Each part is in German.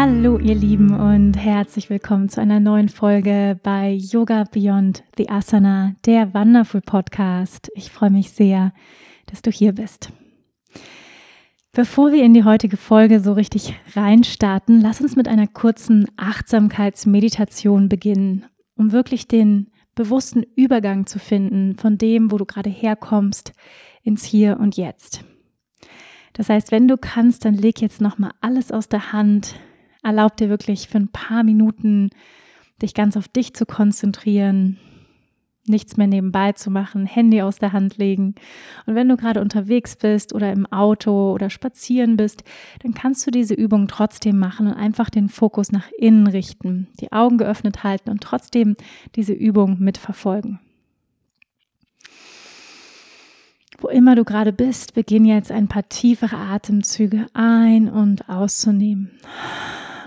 Hallo ihr Lieben und herzlich willkommen zu einer neuen Folge bei Yoga Beyond the Asana, der Wonderful Podcast. Ich freue mich sehr, dass du hier bist. Bevor wir in die heutige Folge so richtig reinstarten, lass uns mit einer kurzen Achtsamkeitsmeditation beginnen, um wirklich den bewussten Übergang zu finden von dem, wo du gerade herkommst, ins Hier und Jetzt. Das heißt, wenn du kannst, dann leg jetzt nochmal alles aus der Hand, Erlaub dir wirklich für ein paar Minuten dich ganz auf dich zu konzentrieren, nichts mehr nebenbei zu machen, Handy aus der Hand legen. Und wenn du gerade unterwegs bist oder im Auto oder spazieren bist, dann kannst du diese Übung trotzdem machen und einfach den Fokus nach innen richten, die Augen geöffnet halten und trotzdem diese Übung mitverfolgen. Wo immer du gerade bist, beginn jetzt ein paar tiefere Atemzüge ein- und auszunehmen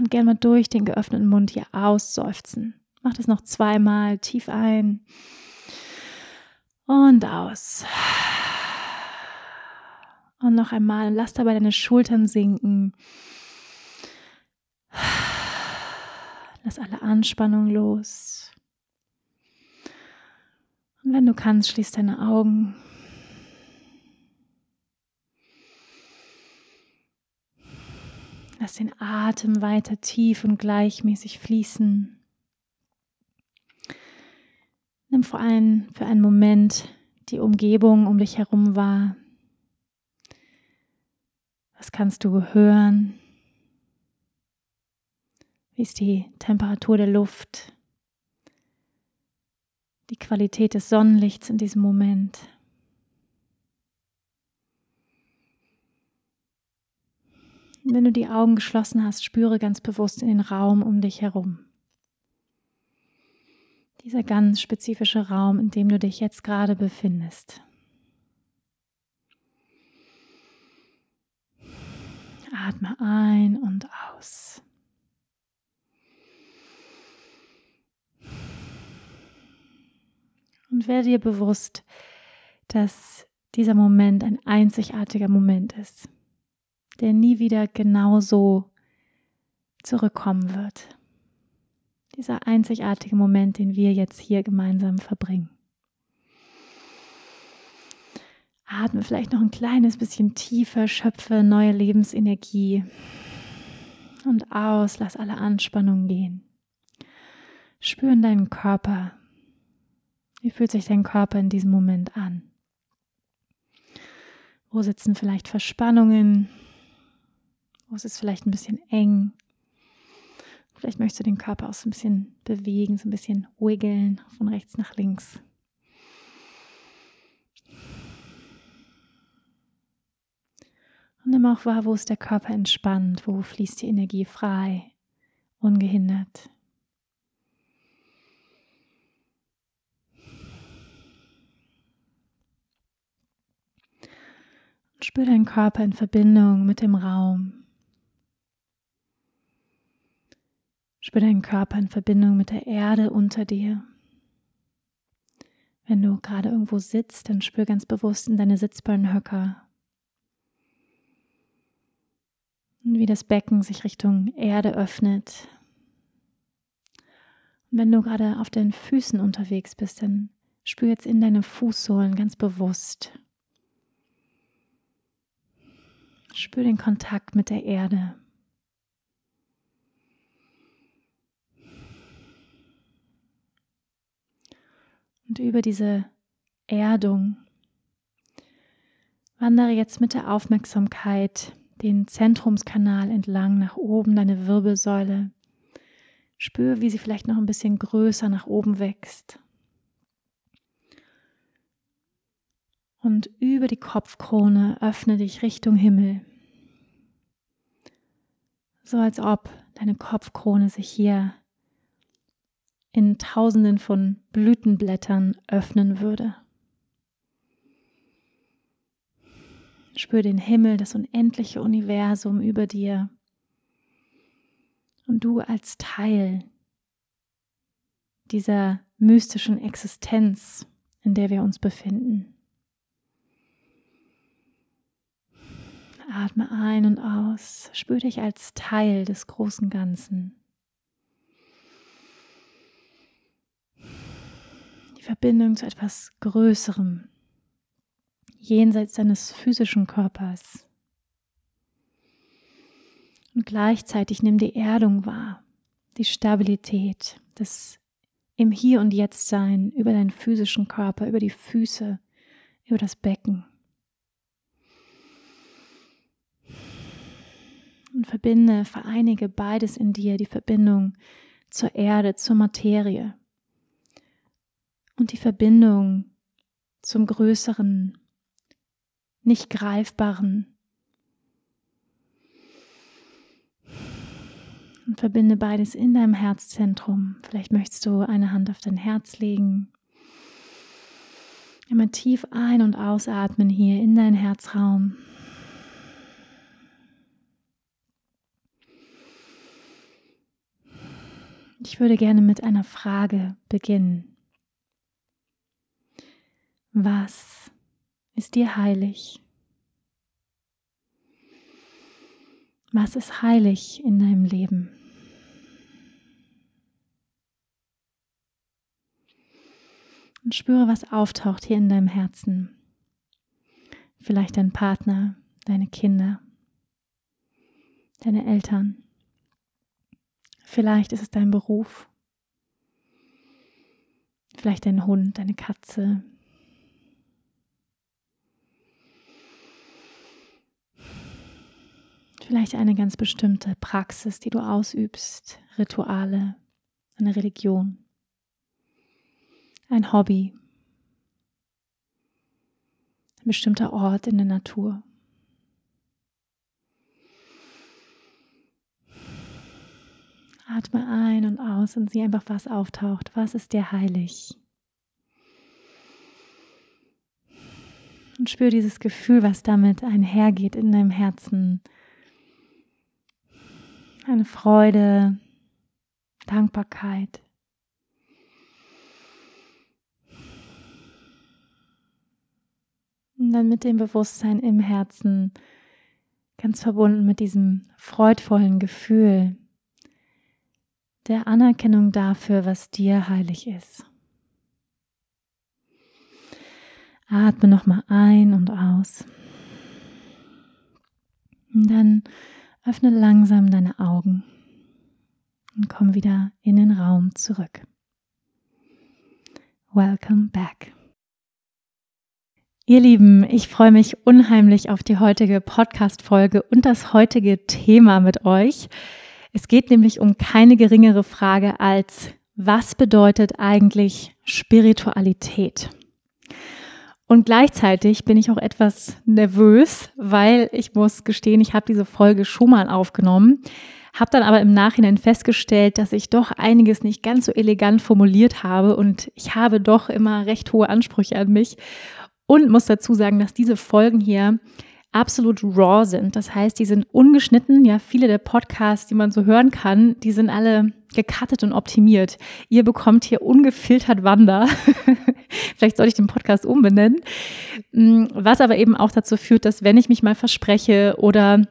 und gerne mal durch den geöffneten Mund hier ausseufzen. Mach das noch zweimal tief ein und aus. Und noch einmal, lass dabei deine Schultern sinken. Lass alle Anspannung los. Und wenn du kannst, schließ deine Augen. Lass den Atem weiter tief und gleichmäßig fließen. Nimm vor allem für einen Moment die Umgebung um dich herum wahr. Was kannst du hören? Wie ist die Temperatur der Luft? Die Qualität des Sonnenlichts in diesem Moment? Wenn du die Augen geschlossen hast, spüre ganz bewusst in den Raum um dich herum. Dieser ganz spezifische Raum, in dem du dich jetzt gerade befindest. Atme ein und aus. Und werde dir bewusst, dass dieser Moment ein einzigartiger Moment ist der nie wieder genauso zurückkommen wird. Dieser einzigartige Moment, den wir jetzt hier gemeinsam verbringen. Atme vielleicht noch ein kleines bisschen tiefer, schöpfe neue Lebensenergie und aus, lass alle Anspannungen gehen. Spüren deinen Körper. Wie fühlt sich dein Körper in diesem Moment an? Wo sitzen vielleicht Verspannungen? Wo ist es vielleicht ein bisschen eng? Vielleicht möchtest du den Körper auch so ein bisschen bewegen, so ein bisschen wiggeln von rechts nach links. Und nimm auch wahr, wo ist der Körper entspannt, wo fließt die Energie frei, ungehindert. Und spür deinen Körper in Verbindung mit dem Raum. Spür deinen Körper in Verbindung mit der Erde unter dir. Wenn du gerade irgendwo sitzt, dann spür ganz bewusst in deine Sitzbeinhöcker. Und wie das Becken sich Richtung Erde öffnet. Und wenn du gerade auf deinen Füßen unterwegs bist, dann spür jetzt in deine Fußsohlen ganz bewusst. Spür den Kontakt mit der Erde. Und über diese Erdung wandere jetzt mit der Aufmerksamkeit den Zentrumskanal entlang nach oben, deine Wirbelsäule. Spüre, wie sie vielleicht noch ein bisschen größer nach oben wächst. Und über die Kopfkrone öffne dich Richtung Himmel. So als ob deine Kopfkrone sich hier in tausenden von Blütenblättern öffnen würde. Spür den Himmel, das unendliche Universum über dir und du als Teil dieser mystischen Existenz, in der wir uns befinden. Atme ein und aus, spür dich als Teil des großen Ganzen. Die Verbindung zu etwas Größerem, jenseits deines physischen Körpers. Und gleichzeitig nimm die Erdung wahr, die Stabilität, das im Hier und Jetzt sein, über deinen physischen Körper, über die Füße, über das Becken. Und verbinde, vereinige beides in dir, die Verbindung zur Erde, zur Materie und die Verbindung zum Größeren, nicht greifbaren. Und verbinde beides in deinem Herzzentrum. Vielleicht möchtest du eine Hand auf dein Herz legen. Immer tief ein- und ausatmen hier in deinen Herzraum. Ich würde gerne mit einer Frage beginnen. Was ist dir heilig? Was ist heilig in deinem Leben? Und spüre, was auftaucht hier in deinem Herzen. Vielleicht dein Partner, deine Kinder, deine Eltern. Vielleicht ist es dein Beruf. Vielleicht dein Hund, deine Katze, Vielleicht eine ganz bestimmte Praxis, die du ausübst, Rituale, eine Religion, ein Hobby, ein bestimmter Ort in der Natur. Atme ein und aus und sieh einfach, was auftaucht. Was ist dir heilig? Und spür dieses Gefühl, was damit einhergeht in deinem Herzen eine Freude, Dankbarkeit. Und dann mit dem Bewusstsein im Herzen, ganz verbunden mit diesem freudvollen Gefühl der Anerkennung dafür, was dir heilig ist. Atme nochmal ein und aus. Und dann Öffne langsam deine Augen und komm wieder in den Raum zurück. Welcome back. Ihr Lieben, ich freue mich unheimlich auf die heutige Podcast-Folge und das heutige Thema mit euch. Es geht nämlich um keine geringere Frage als, was bedeutet eigentlich Spiritualität? Und gleichzeitig bin ich auch etwas nervös, weil ich muss gestehen, ich habe diese Folge schon mal aufgenommen, habe dann aber im Nachhinein festgestellt, dass ich doch einiges nicht ganz so elegant formuliert habe und ich habe doch immer recht hohe Ansprüche an mich und muss dazu sagen, dass diese Folgen hier absolut raw sind. Das heißt, die sind ungeschnitten. Ja, viele der Podcasts, die man so hören kann, die sind alle gecuttet und optimiert. Ihr bekommt hier ungefiltert Wander. Vielleicht sollte ich den Podcast umbenennen. Mm, was aber eben auch dazu führt, dass wenn ich mich mal verspreche oder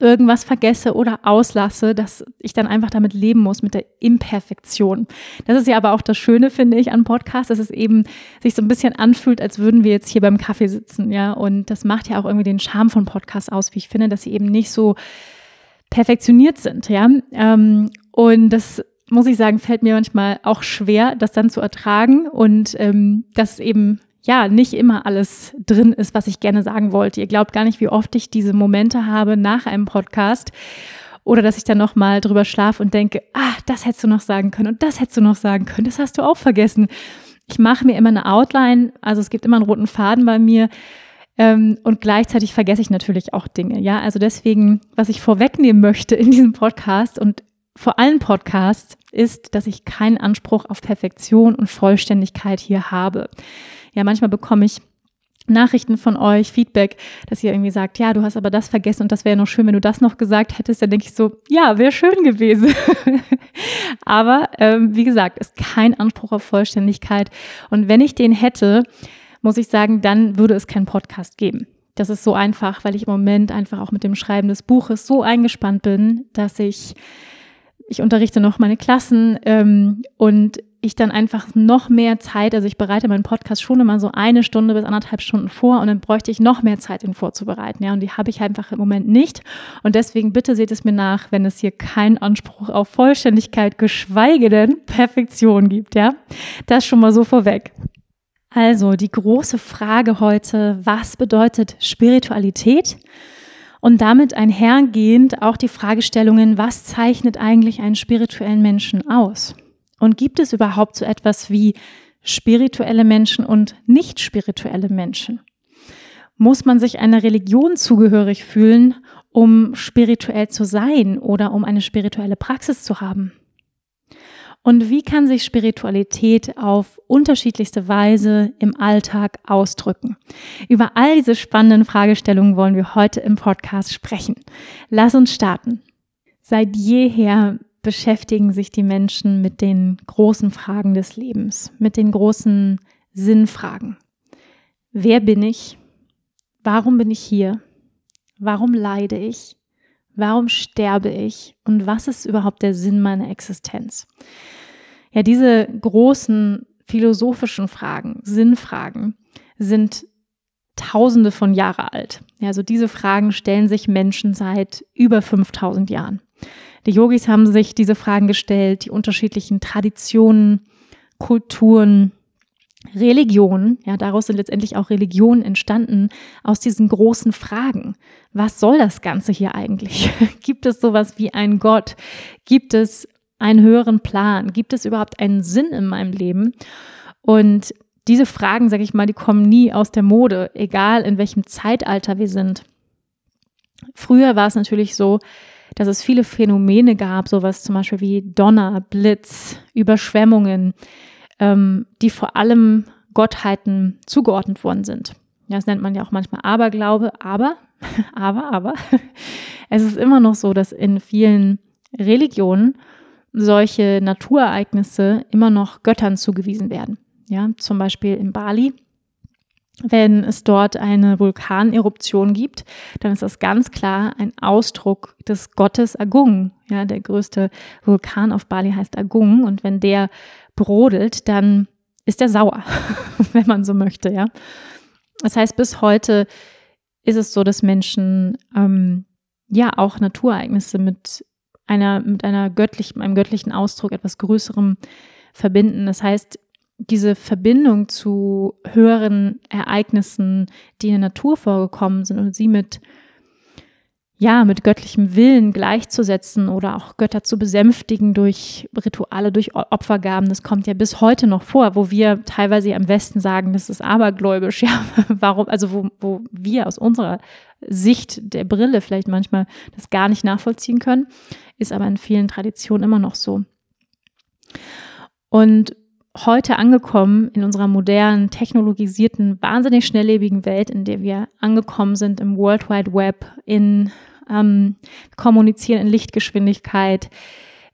irgendwas vergesse oder auslasse, dass ich dann einfach damit leben muss, mit der Imperfektion. Das ist ja aber auch das Schöne, finde ich, an Podcasts, dass es eben sich so ein bisschen anfühlt, als würden wir jetzt hier beim Kaffee sitzen, ja. Und das macht ja auch irgendwie den Charme von Podcasts aus, wie ich finde, dass sie eben nicht so perfektioniert sind, ja. Ähm, und das muss ich sagen, fällt mir manchmal auch schwer, das dann zu ertragen und ähm, das eben ja, nicht immer alles drin ist, was ich gerne sagen wollte. Ihr glaubt gar nicht, wie oft ich diese Momente habe nach einem Podcast oder dass ich dann noch mal drüber schlafe und denke, ah, das hättest du noch sagen können und das hättest du noch sagen können, das hast du auch vergessen. Ich mache mir immer eine Outline, also es gibt immer einen roten Faden bei mir. Ähm, und gleichzeitig vergesse ich natürlich auch Dinge. Ja, also deswegen, was ich vorwegnehmen möchte in diesem Podcast und vor allen Podcasts ist, dass ich keinen Anspruch auf Perfektion und Vollständigkeit hier habe. Ja, manchmal bekomme ich Nachrichten von euch, Feedback, dass ihr irgendwie sagt, ja, du hast aber das vergessen und das wäre noch schön, wenn du das noch gesagt hättest. Dann denke ich so, ja, wäre schön gewesen. aber ähm, wie gesagt, ist kein Anspruch auf Vollständigkeit. Und wenn ich den hätte, muss ich sagen, dann würde es keinen Podcast geben. Das ist so einfach, weil ich im Moment einfach auch mit dem Schreiben des Buches so eingespannt bin, dass ich ich unterrichte noch meine Klassen ähm, und ich dann einfach noch mehr Zeit, also ich bereite meinen Podcast schon immer so eine Stunde bis anderthalb Stunden vor und dann bräuchte ich noch mehr Zeit, ihn vorzubereiten. Ja, und die habe ich einfach im Moment nicht. Und deswegen bitte seht es mir nach, wenn es hier keinen Anspruch auf Vollständigkeit, geschweige denn Perfektion gibt. Ja, das schon mal so vorweg. Also die große Frage heute, was bedeutet Spiritualität? Und damit einhergehend auch die Fragestellungen, was zeichnet eigentlich einen spirituellen Menschen aus? Und gibt es überhaupt so etwas wie spirituelle Menschen und nicht spirituelle Menschen? Muss man sich einer Religion zugehörig fühlen, um spirituell zu sein oder um eine spirituelle Praxis zu haben? Und wie kann sich Spiritualität auf unterschiedlichste Weise im Alltag ausdrücken? Über all diese spannenden Fragestellungen wollen wir heute im Podcast sprechen. Lass uns starten. Seit jeher beschäftigen sich die Menschen mit den großen Fragen des Lebens, mit den großen Sinnfragen. Wer bin ich? Warum bin ich hier? Warum leide ich? Warum sterbe ich? Und was ist überhaupt der Sinn meiner Existenz? Ja, diese großen philosophischen Fragen, Sinnfragen, sind Tausende von Jahre alt. Ja, also diese Fragen stellen sich Menschen seit über 5000 Jahren. Die Yogis haben sich diese Fragen gestellt, die unterschiedlichen Traditionen, Kulturen, Religion, ja, daraus sind letztendlich auch Religionen entstanden, aus diesen großen Fragen. Was soll das Ganze hier eigentlich? Gibt es sowas wie einen Gott? Gibt es einen höheren Plan? Gibt es überhaupt einen Sinn in meinem Leben? Und diese Fragen, sage ich mal, die kommen nie aus der Mode, egal in welchem Zeitalter wir sind. Früher war es natürlich so, dass es viele Phänomene gab, sowas zum Beispiel wie Donner, Blitz, Überschwemmungen, ähm, die vor allem Gottheiten zugeordnet worden sind. Das nennt man ja auch manchmal Aberglaube, aber, aber, aber, es ist immer noch so, dass in vielen Religionen solche Naturereignisse immer noch Göttern zugewiesen werden. Ja, zum Beispiel in Bali wenn es dort eine Vulkaneruption gibt, dann ist das ganz klar ein Ausdruck des Gottes Agung. Ja, der größte Vulkan auf Bali heißt Agung und wenn der brodelt, dann ist er sauer, wenn man so möchte, ja. Das heißt, bis heute ist es so, dass Menschen ähm, ja auch Naturereignisse mit einer, mit einer göttlichen, einem göttlichen Ausdruck, etwas Größerem verbinden. Das heißt, diese Verbindung zu höheren Ereignissen, die in der Natur vorgekommen sind und sie mit ja, mit göttlichem Willen gleichzusetzen oder auch Götter zu besänftigen durch Rituale, durch Opfergaben. Das kommt ja bis heute noch vor, wo wir teilweise im Westen sagen, das ist abergläubisch. Ja, warum? Also, wo, wo wir aus unserer Sicht der Brille vielleicht manchmal das gar nicht nachvollziehen können, ist aber in vielen Traditionen immer noch so. Und heute angekommen in unserer modernen, technologisierten, wahnsinnig schnelllebigen Welt, in der wir angekommen sind im World Wide Web, in ähm, Kommunizieren in Lichtgeschwindigkeit.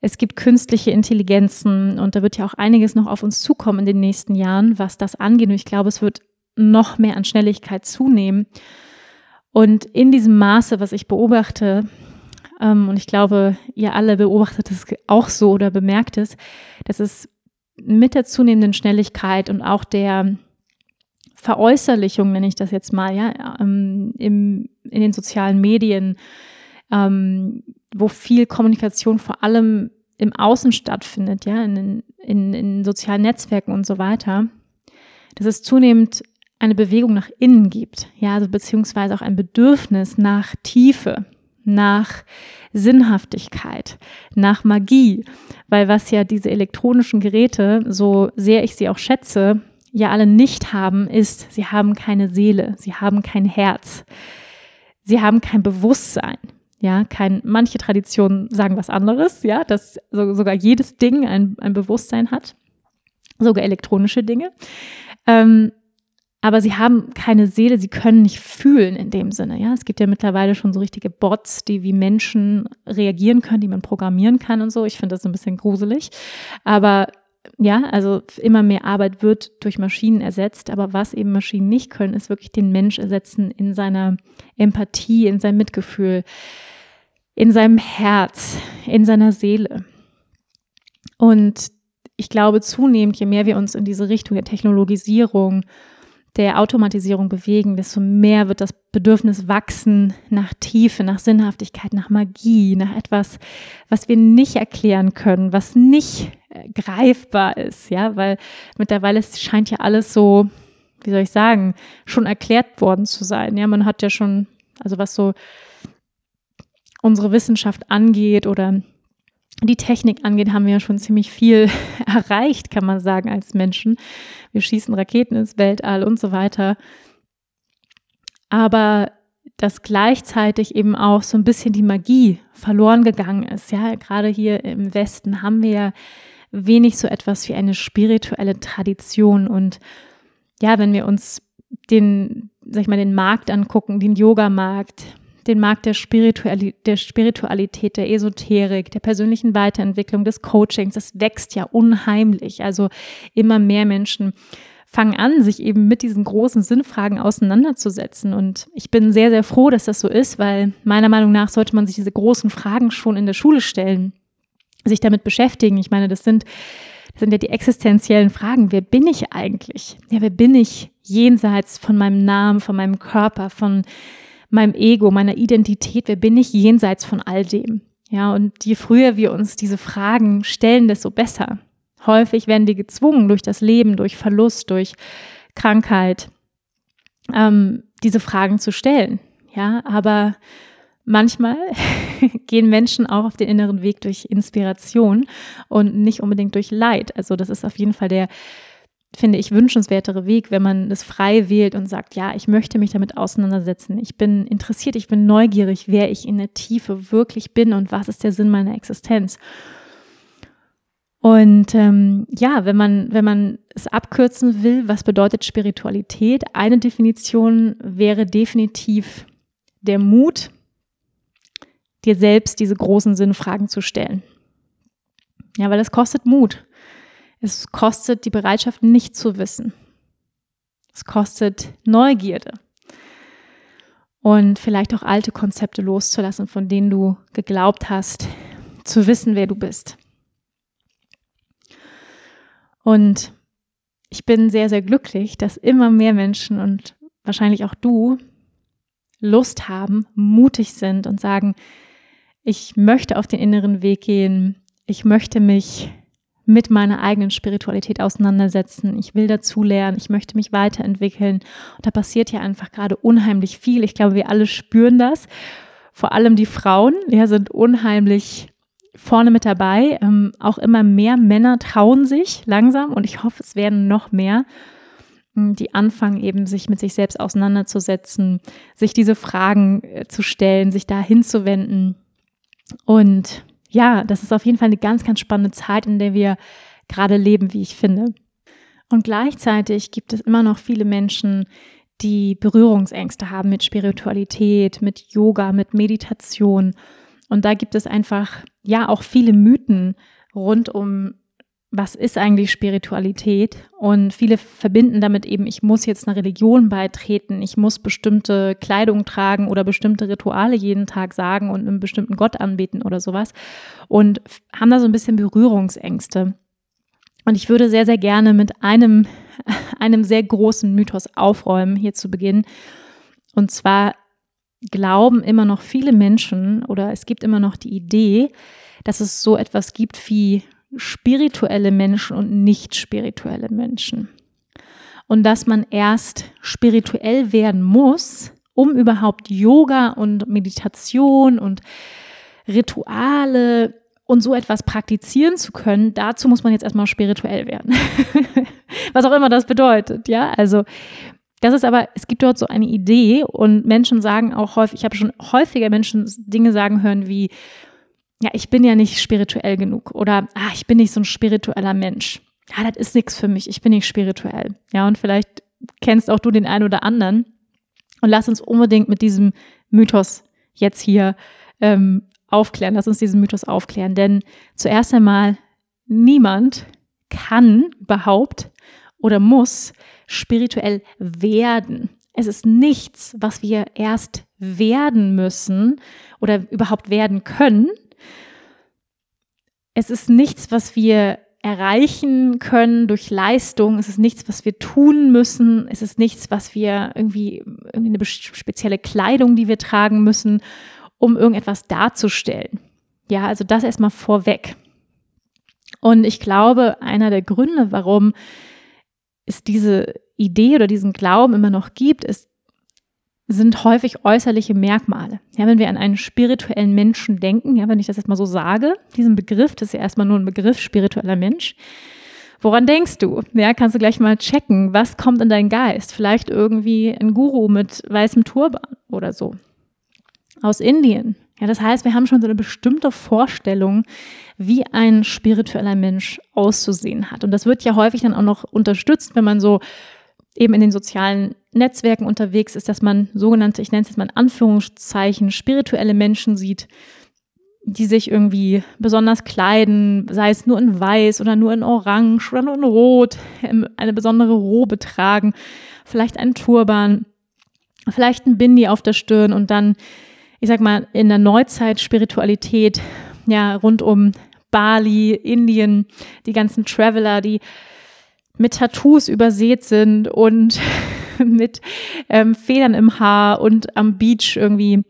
Es gibt künstliche Intelligenzen und da wird ja auch einiges noch auf uns zukommen in den nächsten Jahren, was das angeht. Und ich glaube, es wird noch mehr an Schnelligkeit zunehmen. Und in diesem Maße, was ich beobachte, ähm, und ich glaube, ihr alle beobachtet es auch so oder bemerkt es, dass es mit der zunehmenden Schnelligkeit und auch der Veräußerlichung, nenne ich das jetzt mal, ja, ähm, im, in den sozialen Medien, ähm, wo viel Kommunikation vor allem im Außen stattfindet, ja, in, in, in sozialen Netzwerken und so weiter, dass es zunehmend eine Bewegung nach innen gibt, ja, also beziehungsweise auch ein Bedürfnis nach Tiefe, nach Sinnhaftigkeit, nach Magie, weil was ja diese elektronischen Geräte, so sehr ich sie auch schätze, ja alle nicht haben, ist, sie haben keine Seele, sie haben kein Herz, sie haben kein Bewusstsein. Ja, kein, manche Traditionen sagen was anderes, ja, dass so, sogar jedes Ding ein, ein Bewusstsein hat, sogar elektronische Dinge. Ähm, aber sie haben keine Seele, sie können nicht fühlen in dem Sinne. Ja, es gibt ja mittlerweile schon so richtige Bots, die wie Menschen reagieren können, die man programmieren kann und so. Ich finde das ein bisschen gruselig. Aber ja, also immer mehr Arbeit wird durch Maschinen ersetzt. Aber was eben Maschinen nicht können, ist wirklich den Mensch ersetzen in seiner Empathie, in seinem Mitgefühl, in seinem Herz, in seiner Seele. Und ich glaube zunehmend, je mehr wir uns in diese Richtung der Technologisierung der Automatisierung bewegen, desto mehr wird das Bedürfnis wachsen nach Tiefe, nach Sinnhaftigkeit, nach Magie, nach etwas, was wir nicht erklären können, was nicht äh, greifbar ist, ja, weil mittlerweile scheint ja alles so, wie soll ich sagen, schon erklärt worden zu sein. Ja, man hat ja schon, also was so unsere Wissenschaft angeht oder die Technik angeht, haben wir ja schon ziemlich viel erreicht, kann man sagen, als Menschen. Wir schießen Raketen ins Weltall und so weiter. Aber dass gleichzeitig eben auch so ein bisschen die Magie verloren gegangen ist. Ja, gerade hier im Westen haben wir ja wenig so etwas wie eine spirituelle Tradition. Und ja, wenn wir uns den, sag ich mal, den Markt angucken, den Yoga-Markt, den Markt der, Spiritualität, der Spiritualität, der Esoterik, der persönlichen Weiterentwicklung, des Coachings. Das wächst ja unheimlich. Also immer mehr Menschen fangen an, sich eben mit diesen großen Sinnfragen auseinanderzusetzen. Und ich bin sehr, sehr froh, dass das so ist, weil meiner Meinung nach sollte man sich diese großen Fragen schon in der Schule stellen, sich damit beschäftigen. Ich meine, das sind, das sind ja die existenziellen Fragen. Wer bin ich eigentlich? Ja, wer bin ich jenseits von meinem Namen, von meinem Körper, von meinem Ego, meiner Identität, wer bin ich jenseits von all dem? Ja, und je früher wir uns diese Fragen stellen, desto besser. Häufig werden wir gezwungen durch das Leben, durch Verlust, durch Krankheit, ähm, diese Fragen zu stellen. Ja, aber manchmal gehen Menschen auch auf den inneren Weg durch Inspiration und nicht unbedingt durch Leid. Also das ist auf jeden Fall der finde ich, wünschenswertere Weg, wenn man es frei wählt und sagt, ja, ich möchte mich damit auseinandersetzen. Ich bin interessiert, ich bin neugierig, wer ich in der Tiefe wirklich bin und was ist der Sinn meiner Existenz. Und ähm, ja, wenn man, wenn man es abkürzen will, was bedeutet Spiritualität? Eine Definition wäre definitiv der Mut, dir selbst diese großen Sinnfragen zu stellen. Ja, weil es kostet Mut. Es kostet die Bereitschaft, nicht zu wissen. Es kostet Neugierde. Und vielleicht auch alte Konzepte loszulassen, von denen du geglaubt hast, zu wissen, wer du bist. Und ich bin sehr, sehr glücklich, dass immer mehr Menschen und wahrscheinlich auch du Lust haben, mutig sind und sagen, ich möchte auf den inneren Weg gehen, ich möchte mich mit meiner eigenen Spiritualität auseinandersetzen. Ich will dazu lernen, ich möchte mich weiterentwickeln. Und da passiert ja einfach gerade unheimlich viel. Ich glaube, wir alle spüren das. Vor allem die Frauen ja, sind unheimlich vorne mit dabei. Ähm, auch immer mehr Männer trauen sich langsam und ich hoffe, es werden noch mehr, hm, die anfangen eben sich mit sich selbst auseinanderzusetzen, sich diese Fragen äh, zu stellen, sich da hinzuwenden und ja, das ist auf jeden Fall eine ganz, ganz spannende Zeit, in der wir gerade leben, wie ich finde. Und gleichzeitig gibt es immer noch viele Menschen, die Berührungsängste haben mit Spiritualität, mit Yoga, mit Meditation. Und da gibt es einfach, ja, auch viele Mythen rund um was ist eigentlich Spiritualität? Und viele verbinden damit eben, ich muss jetzt einer Religion beitreten, ich muss bestimmte Kleidung tragen oder bestimmte Rituale jeden Tag sagen und einen bestimmten Gott anbeten oder sowas. Und haben da so ein bisschen Berührungsängste. Und ich würde sehr, sehr gerne mit einem, einem sehr großen Mythos aufräumen, hier zu Beginn. Und zwar glauben immer noch viele Menschen oder es gibt immer noch die Idee, dass es so etwas gibt wie spirituelle Menschen und nicht spirituelle Menschen. Und dass man erst spirituell werden muss, um überhaupt Yoga und Meditation und Rituale Und so etwas praktizieren zu können, dazu muss man jetzt erstmal spirituell werden. Was auch immer das bedeutet, ja. Also, das ist aber, es gibt dort so eine Idee und Menschen sagen auch häufig, ich habe schon häufiger Menschen Dinge sagen hören wie, ja, ich bin ja nicht spirituell genug oder ah, ich bin nicht so ein spiritueller Mensch. Ja, das ist nichts für mich, ich bin nicht spirituell. Ja, und vielleicht kennst auch du den einen oder anderen. Und lass uns unbedingt mit diesem Mythos jetzt hier ähm, aufklären. Lass uns diesen Mythos aufklären. Denn zuerst einmal, niemand kann überhaupt oder muss spirituell werden. Es ist nichts, was wir erst werden müssen oder überhaupt werden können. Es ist nichts, was wir erreichen können durch Leistung. Es ist nichts, was wir tun müssen. Es ist nichts, was wir irgendwie, irgendwie eine spezielle Kleidung, die wir tragen müssen, um irgendetwas darzustellen. Ja, also das erstmal vorweg. Und ich glaube, einer der Gründe, warum es diese Idee oder diesen Glauben immer noch gibt, ist, sind häufig äußerliche Merkmale. Ja, wenn wir an einen spirituellen Menschen denken, ja, wenn ich das jetzt mal so sage, diesen Begriff, das ist ja erstmal nur ein Begriff, spiritueller Mensch. Woran denkst du? Ja, kannst du gleich mal checken, was kommt in deinen Geist? Vielleicht irgendwie ein Guru mit weißem Turban oder so. Aus Indien. Ja, das heißt, wir haben schon so eine bestimmte Vorstellung, wie ein spiritueller Mensch auszusehen hat. Und das wird ja häufig dann auch noch unterstützt, wenn man so eben in den sozialen Netzwerken unterwegs ist, dass man sogenannte, ich nenne es jetzt mal in Anführungszeichen, spirituelle Menschen sieht, die sich irgendwie besonders kleiden, sei es nur in weiß oder nur in orange oder nur in rot, eine besondere Robe tragen, vielleicht einen Turban, vielleicht ein Bindi auf der Stirn und dann, ich sag mal, in der Neuzeit Spiritualität, ja, rund um Bali, Indien, die ganzen Traveler, die mit Tattoos übersät sind und mit ähm, Federn im Haar und am Beach irgendwie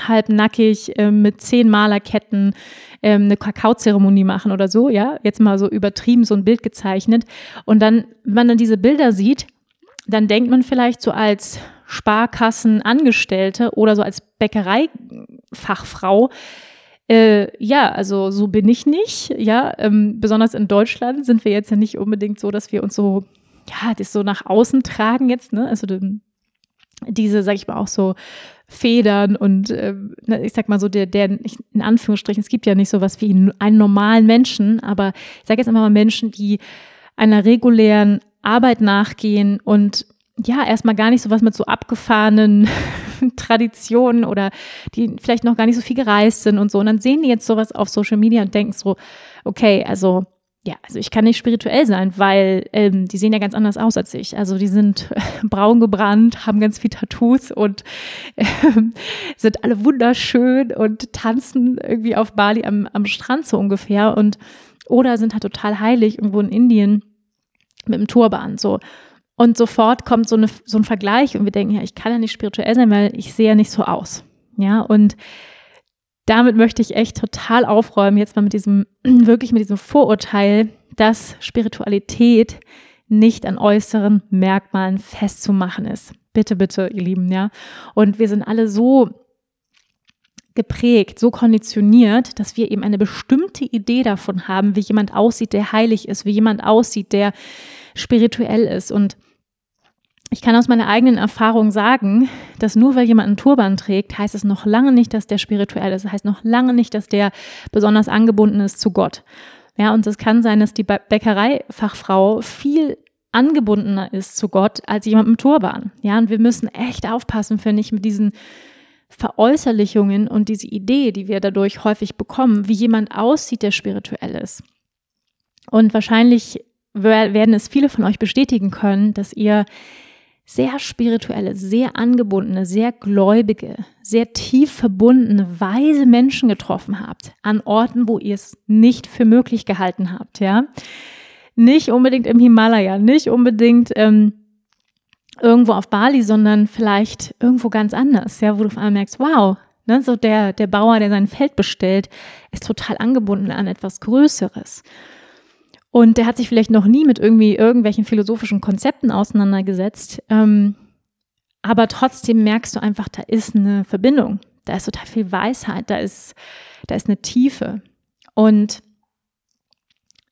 halbnackig äh, mit zehn Malerketten ähm, eine Kakaozeremonie machen oder so, ja, jetzt mal so übertrieben so ein Bild gezeichnet. Und dann, wenn man dann diese Bilder sieht, dann denkt man vielleicht so als Sparkassenangestellte oder so als Bäckereifachfrau, äh, ja, also so bin ich nicht. Ja, ähm, besonders in Deutschland sind wir jetzt ja nicht unbedingt so, dass wir uns so, ja, das so nach außen tragen jetzt, ne? Also diese, sag ich mal, auch so Federn und äh, ich sag mal so, der, der, in Anführungsstrichen, es gibt ja nicht so was wie einen normalen Menschen, aber ich sage jetzt einfach mal Menschen, die einer regulären Arbeit nachgehen und ja, erstmal gar nicht so was mit so abgefahrenen Traditionen oder die vielleicht noch gar nicht so viel gereist sind und so. Und dann sehen die jetzt sowas auf Social Media und denken so, okay, also ja, also ich kann nicht spirituell sein, weil ähm, die sehen ja ganz anders aus als ich. Also die sind braun gebrannt, haben ganz viel Tattoos und äh, sind alle wunderschön und tanzen irgendwie auf Bali am, am Strand so ungefähr und oder sind halt total heilig irgendwo in Indien mit dem Turban so. Und sofort kommt so, eine, so ein Vergleich und wir denken, ja, ich kann ja nicht spirituell sein, weil ich sehe ja nicht so aus. Ja, und damit möchte ich echt total aufräumen, jetzt mal mit diesem, wirklich mit diesem Vorurteil, dass Spiritualität nicht an äußeren Merkmalen festzumachen ist. Bitte, bitte, ihr Lieben, ja. Und wir sind alle so geprägt, so konditioniert, dass wir eben eine bestimmte Idee davon haben, wie jemand aussieht, der heilig ist, wie jemand aussieht, der spirituell ist. Und ich kann aus meiner eigenen Erfahrung sagen, dass nur weil jemand einen Turban trägt, heißt es noch lange nicht, dass der spirituell ist. Das heißt noch lange nicht, dass der besonders angebunden ist zu Gott. Ja, und es kann sein, dass die Bäckereifachfrau viel angebundener ist zu Gott als jemand im Turban. Ja, und wir müssen echt aufpassen, finde ich, mit diesen Veräußerlichungen und diese Idee, die wir dadurch häufig bekommen, wie jemand aussieht, der spirituell ist. Und wahrscheinlich werden es viele von euch bestätigen können, dass ihr sehr spirituelle, sehr angebundene, sehr gläubige, sehr tief verbundene, weise Menschen getroffen habt, an Orten, wo ihr es nicht für möglich gehalten habt, ja. Nicht unbedingt im Himalaya, nicht unbedingt ähm, irgendwo auf Bali, sondern vielleicht irgendwo ganz anders, ja, wo du auf einmal merkst, wow, ne, so der, der Bauer, der sein Feld bestellt, ist total angebunden an etwas Größeres. Und der hat sich vielleicht noch nie mit irgendwie irgendwelchen philosophischen Konzepten auseinandergesetzt. Ähm, aber trotzdem merkst du einfach, da ist eine Verbindung. Da ist total viel Weisheit, da ist, da ist eine Tiefe. Und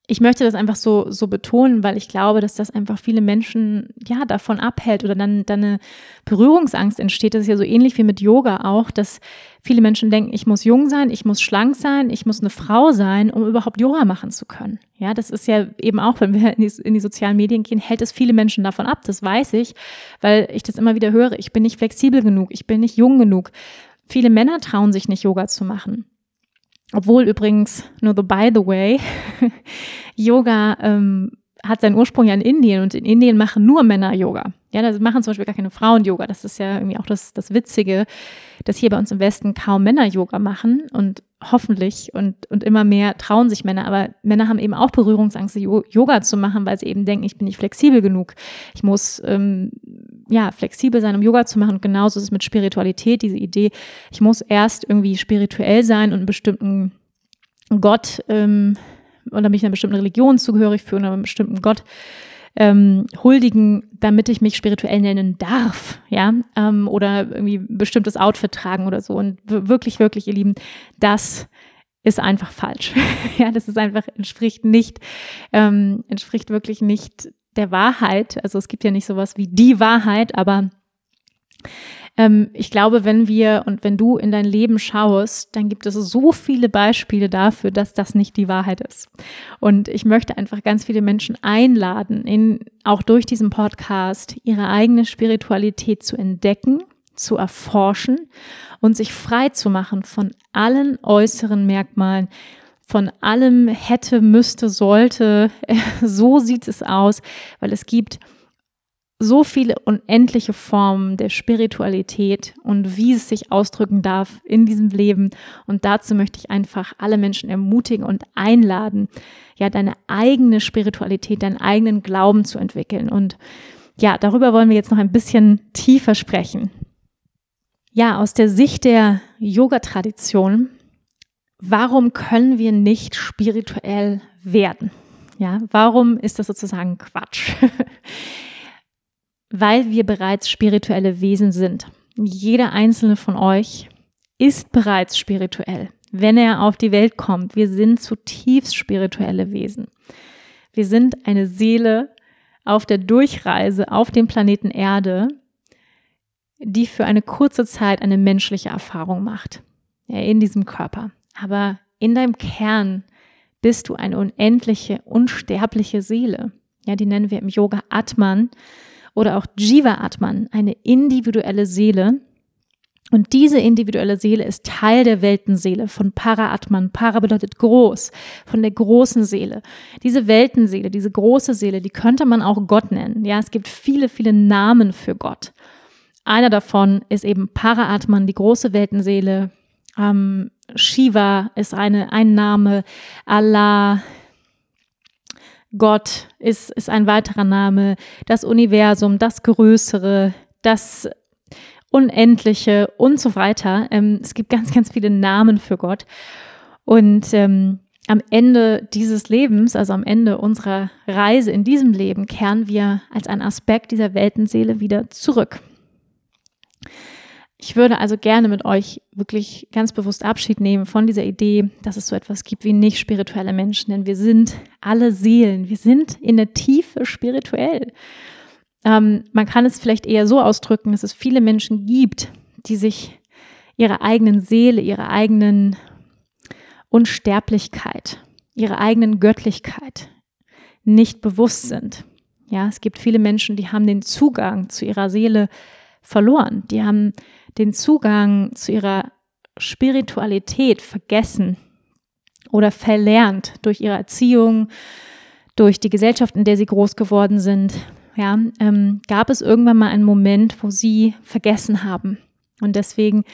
ich möchte das einfach so, so betonen, weil ich glaube, dass das einfach viele Menschen ja davon abhält oder dann, dann eine Berührungsangst entsteht. Das ist ja so ähnlich wie mit Yoga auch, dass viele Menschen denken, ich muss jung sein, ich muss schlank sein, ich muss eine Frau sein, um überhaupt Yoga machen zu können. Ja, das ist ja eben auch, wenn wir in die, in die sozialen Medien gehen, hält es viele Menschen davon ab. Das weiß ich, weil ich das immer wieder höre. Ich bin nicht flexibel genug, ich bin nicht jung genug. Viele Männer trauen sich nicht, Yoga zu machen. Obwohl übrigens, nur the by the way, Yoga ähm, hat seinen Ursprung ja in Indien und in Indien machen nur Männer Yoga. Ja, da machen zum Beispiel gar keine Frauen Yoga. Das ist ja irgendwie auch das, das Witzige, dass hier bei uns im Westen kaum Männer Yoga machen und hoffentlich und, und immer mehr trauen sich Männer. Aber Männer haben eben auch Berührungsangst, Yoga zu machen, weil sie eben denken, ich bin nicht flexibel genug. Ich muss ähm, ja flexibel sein, um Yoga zu machen. Und genauso ist es mit Spiritualität, diese Idee, ich muss erst irgendwie spirituell sein und einen bestimmten Gott ähm, oder mich einer bestimmten Religion zugehörig fühlen oder einem bestimmten Gott ähm, huldigen, damit ich mich spirituell nennen darf, ja, ähm, oder irgendwie bestimmtes Outfit tragen oder so. Und wirklich, wirklich, ihr Lieben, das ist einfach falsch. ja, das ist einfach, entspricht nicht, ähm, entspricht wirklich nicht der Wahrheit. Also es gibt ja nicht sowas wie die Wahrheit, aber ähm, ich glaube, wenn wir und wenn du in dein Leben schaust, dann gibt es so viele Beispiele dafür, dass das nicht die Wahrheit ist. Und ich möchte einfach ganz viele Menschen einladen, in, auch durch diesen Podcast ihre eigene Spiritualität zu entdecken, zu erforschen und sich frei zu machen von allen äußeren Merkmalen, von allem hätte, müsste, sollte. So sieht es aus, weil es gibt so viele unendliche Formen der Spiritualität und wie es sich ausdrücken darf in diesem Leben. Und dazu möchte ich einfach alle Menschen ermutigen und einladen, ja, deine eigene Spiritualität, deinen eigenen Glauben zu entwickeln. Und ja, darüber wollen wir jetzt noch ein bisschen tiefer sprechen. Ja, aus der Sicht der Yoga-Tradition, warum können wir nicht spirituell werden? Ja, warum ist das sozusagen Quatsch? weil wir bereits spirituelle Wesen sind. Jeder einzelne von euch ist bereits spirituell, wenn er auf die Welt kommt. Wir sind zutiefst spirituelle Wesen. Wir sind eine Seele auf der Durchreise auf dem Planeten Erde, die für eine kurze Zeit eine menschliche Erfahrung macht. Ja, in diesem Körper. Aber in deinem Kern bist du eine unendliche, unsterbliche Seele. Ja, die nennen wir im Yoga Atman oder auch Jiva Atman, eine individuelle Seele. Und diese individuelle Seele ist Teil der Weltenseele von Para Atman. Para bedeutet groß, von der großen Seele. Diese Weltenseele, diese große Seele, die könnte man auch Gott nennen. Ja, es gibt viele, viele Namen für Gott. Einer davon ist eben Para Atman, die große Weltenseele. Ähm, Shiva ist eine, ein Name. Allah, Gott ist, ist ein weiterer Name, das Universum, das Größere, das Unendliche und so weiter. Ähm, es gibt ganz, ganz viele Namen für Gott. Und ähm, am Ende dieses Lebens, also am Ende unserer Reise in diesem Leben, kehren wir als ein Aspekt dieser Weltenseele wieder zurück. Ich würde also gerne mit euch wirklich ganz bewusst Abschied nehmen von dieser Idee, dass es so etwas gibt wie nicht spirituelle Menschen, denn wir sind alle Seelen, wir sind in der Tiefe spirituell. Ähm, man kann es vielleicht eher so ausdrücken, dass es viele Menschen gibt, die sich ihrer eigenen Seele, ihrer eigenen Unsterblichkeit, ihrer eigenen Göttlichkeit nicht bewusst sind. Ja, es gibt viele Menschen, die haben den Zugang zu ihrer Seele verloren. Die haben den Zugang zu ihrer Spiritualität vergessen oder verlernt durch ihre Erziehung, durch die Gesellschaft, in der sie groß geworden sind. Ja, ähm, gab es irgendwann mal einen Moment, wo sie vergessen haben. Und deswegen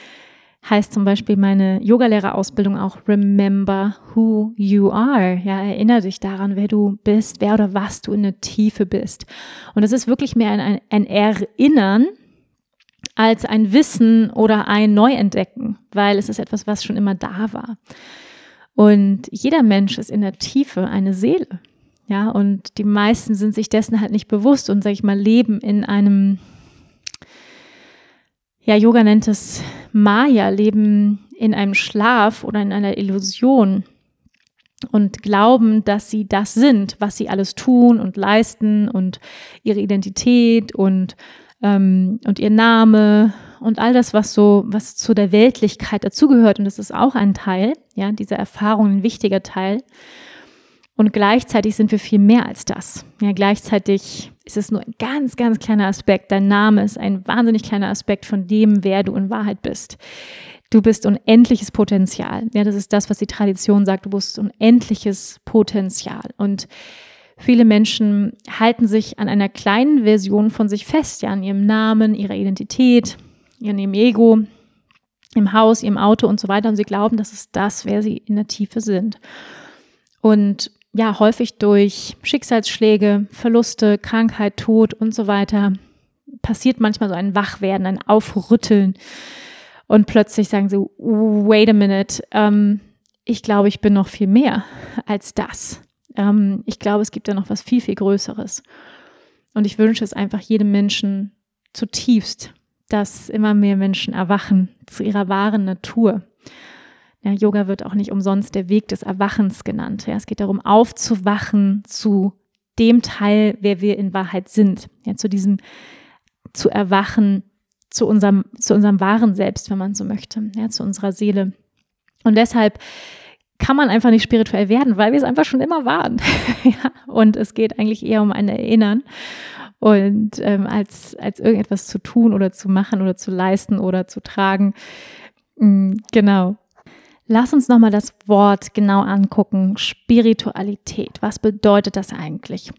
heißt zum Beispiel meine Yogalehrerausbildung auch Remember who you are. Ja, erinnere dich daran, wer du bist, wer oder was du in der Tiefe bist. Und es ist wirklich mehr ein, ein Erinnern als ein Wissen oder ein Neuentdecken, weil es ist etwas, was schon immer da war. Und jeder Mensch ist in der Tiefe eine Seele. Ja, und die meisten sind sich dessen halt nicht bewusst und, sage ich mal, leben in einem, ja, Yoga nennt es Maya, leben in einem Schlaf oder in einer Illusion. und glauben, dass sie das sind, was sie alles tun und leisten und ihre Identität und, ähm, und ihr Name und all das, was so, was zu der Weltlichkeit dazugehört. Und das ist auch ein Teil, ja, dieser Erfahrung, ein wichtiger Teil. Und gleichzeitig sind wir viel mehr als das. Ja, gleichzeitig ist es nur ein ganz, ganz kleiner Aspekt. Dein Name ist ein wahnsinnig kleiner Aspekt von dem, wer du in Wahrheit bist. Du bist unendliches Potenzial. Ja, das ist das, was die Tradition sagt. Du bist unendliches Potenzial. Und viele Menschen halten sich an einer kleinen Version von sich fest, ja, an ihrem Namen, ihrer Identität, ihrem Ego, im Haus, ihrem Auto und so weiter. Und sie glauben, das ist das, wer sie in der Tiefe sind. Und ja, häufig durch Schicksalsschläge, Verluste, Krankheit, Tod und so weiter passiert manchmal so ein Wachwerden, ein Aufrütteln und plötzlich sagen sie, wait a minute, ähm, ich glaube, ich bin noch viel mehr als das. Ähm, ich glaube, es gibt da noch was viel, viel Größeres. Und ich wünsche es einfach jedem Menschen zutiefst, dass immer mehr Menschen erwachen zu ihrer wahren Natur ja, Yoga wird auch nicht umsonst der Weg des Erwachens genannt. Ja, es geht darum, aufzuwachen zu dem Teil, wer wir in Wahrheit sind. Ja, zu diesem, zu erwachen, zu unserem, zu unserem wahren Selbst, wenn man so möchte, ja, zu unserer Seele. Und deshalb kann man einfach nicht spirituell werden, weil wir es einfach schon immer waren. und es geht eigentlich eher um ein Erinnern und ähm, als, als irgendetwas zu tun oder zu machen oder zu leisten oder zu tragen. Mm, genau. Lass uns nochmal das Wort genau angucken. Spiritualität. Was bedeutet das eigentlich?